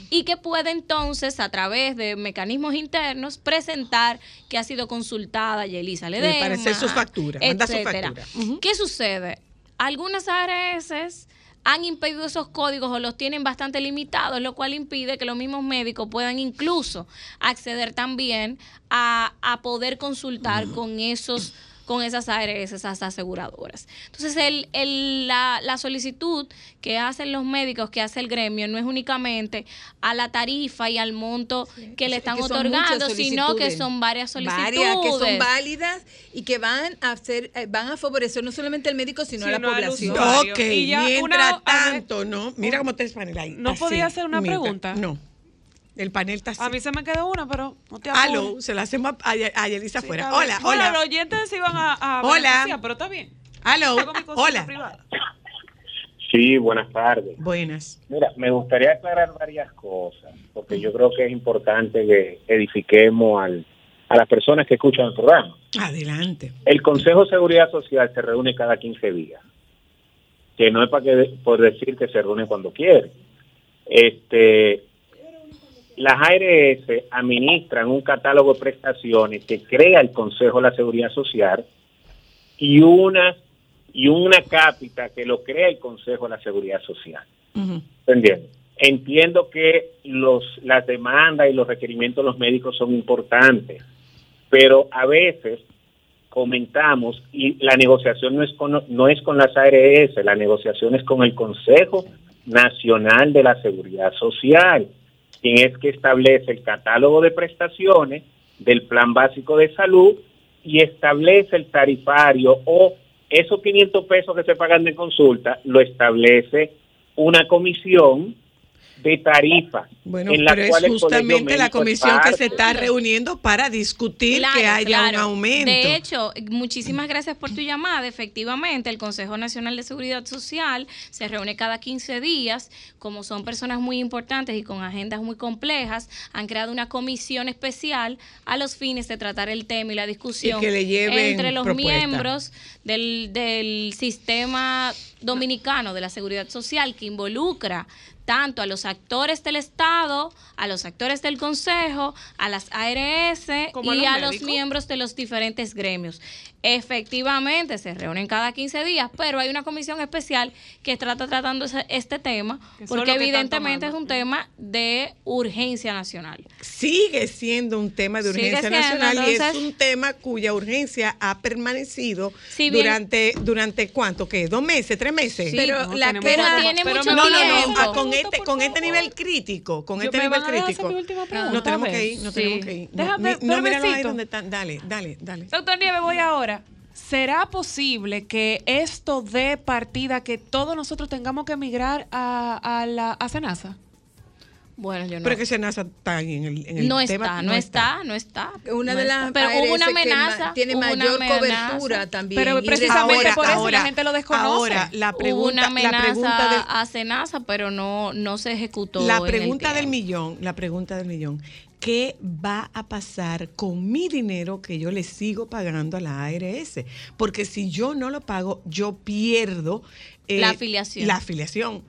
y que puede entonces a través de mecanismos internos presentar que ha sido consultada Yelisa Me Ledesma, parece su factura, manda su etcétera. factura. ¿Qué sucede? Algunas ARS han impedido esos códigos o los tienen bastante limitados, lo cual impide que los mismos médicos puedan incluso acceder también a, a poder consultar con esos con esas ARS, esas aseguradoras. Entonces, el, el- la, la solicitud que hacen los médicos, que hace el gremio, no es únicamente a la tarifa y al monto que le Es están que otorgando, sino que son varias solicitudes. Varias que son válidas y que van a hacer, eh, van a favorecer no solamente al médico, sino a la población. Ok, Y ya mientras una- tanto, ¿no? Mira cómo está el panel ahí. ¿No Así, podía hacer una pregunta? No. El panel está así. A mí se me quedó una, pero no te Aló, apures. se la hacemos a, a, a Yelisa Sí, afuera. Hola, Bueno, hola. los oyentes se iban a, a Hola. pero está bien. Aló, hola. privada. Sí, buenas tardes. Buenas. Mira, me gustaría aclarar varias cosas, porque yo creo que es importante que edifiquemos al, a las personas que escuchan el programa. Adelante. El Consejo de Seguridad Social se reúne cada 15 días, que no es para que por decir que se reúne cuando quiere. Este, las ARS administran un catálogo de prestaciones que crea el Consejo de la Seguridad Social y una y una cápita que lo crea el Consejo de la Seguridad Social. ¿Entiendes? Entiendo que los, las demandas y los requerimientos de los médicos son importantes, pero a veces comentamos y la negociación no es con, no es con las ARS, la negociación es con el Consejo Nacional de la Seguridad Social, quien es que establece el catálogo de prestaciones del Plan Básico de Salud y establece el tarifario o esos 500 pesos que se pagan de consulta lo establece una comisión de tarifa Bueno, en la pero cual es justamente la comisión que se está reuniendo para discutir Claro, que haya un aumento. De hecho, muchísimas gracias por tu llamada. Efectivamente, el Consejo Nacional de Seguridad Social se reúne cada 15 días. Como son personas muy importantes y con agendas muy complejas, han creado una comisión especial a los fines de tratar el tema y la discusión Y que le lleven entre los miembros del, del sistema dominicano de la seguridad social que involucra tanto a los actores del Estado, a los actores del Consejo, a las ARS Como a y los a los miembros de los diferentes gremios. Efectivamente, se reúnen cada 15 días, pero hay una comisión especial que trata tratando este tema, Que porque que evidentemente es un tema de urgencia nacional. Sigue siendo un tema de urgencia siendo, nacional y es un tema cuya urgencia ha permanecido Si bien- durante durante cuánto qué dos meses tres meses Sí, Pero no, la Pero tiene no, mucho no, no, tiempo. ah, con este con este nivel crítico con este ¿me nivel crítico. no tenemos que ir no Sí. tenemos que ir. No, Déjame- no, ahí donde están. Dale dale dale. Doctor Nieves, voy ahora. ¿Será posible que esto dé partida que todos nosotros tengamos que emigrar a, a la a Senasa? Bueno, yo no. pero es que Senasa está ahí en el, en el No tema, está, no está, no está. Una No de está. las Pero hubo una amenaza. tiene mayor amenaza. cobertura también. Pero precisamente ahora- por eso ahora- la gente lo desconoce. ahora, la pregunta- hubo una la amenaza pregunta del- a Senasa, pero no, no se ejecutó. La en el pregunta del millón, la pregunta del millón. ¿Qué va a pasar con mi dinero que yo le sigo pagando a la ARS? Porque si yo no lo pago, yo pierdo eh, La afiliación. La afiliación.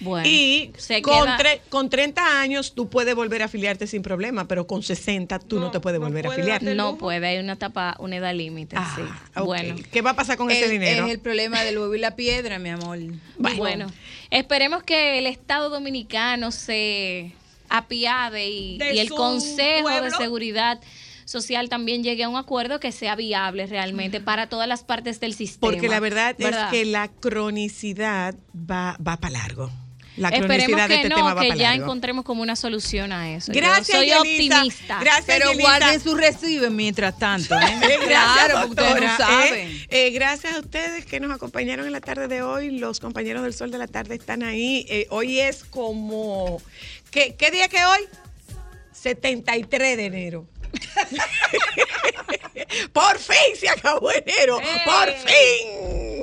Bueno, y se con, queda- tre- con 30 años tú puedes volver a afiliarte sin problema, pero con 60 tú no, te puedes volver a afiliar. No puede, hay una etapa, una edad límite. sí. ok. Bueno. ¿Qué va a pasar con ese El- dinero? Es el problema del huevo y la piedra, mi amor. Bueno, esperemos que el Estado Dominicano se apiade y, el Consejo de. Seguridad Social también llegue a un acuerdo que sea viable realmente para todas las partes del sistema. Porque la verdad, ¿verdad? es que la cronicidad va, va para largo. La Esperemos cronicidad de que este no, tema va que para ya largo. encontremos como una solución a eso. Yo Gracias, soy Yelisa. optimista. Gracias, Pero Yelisa. guarden su reciben mientras tanto. ¿eh? Eh, gracias, claro, porque ustedes no doctora, saben. eh. Eh, gracias a ustedes que nos acompañaron en la tarde de hoy. Los compañeros del Sol de la Tarde están ahí. Eh, hoy es como... ¿Qué, qué día que hoy? 73 de enero. Por fin se acabó enero. Por fin.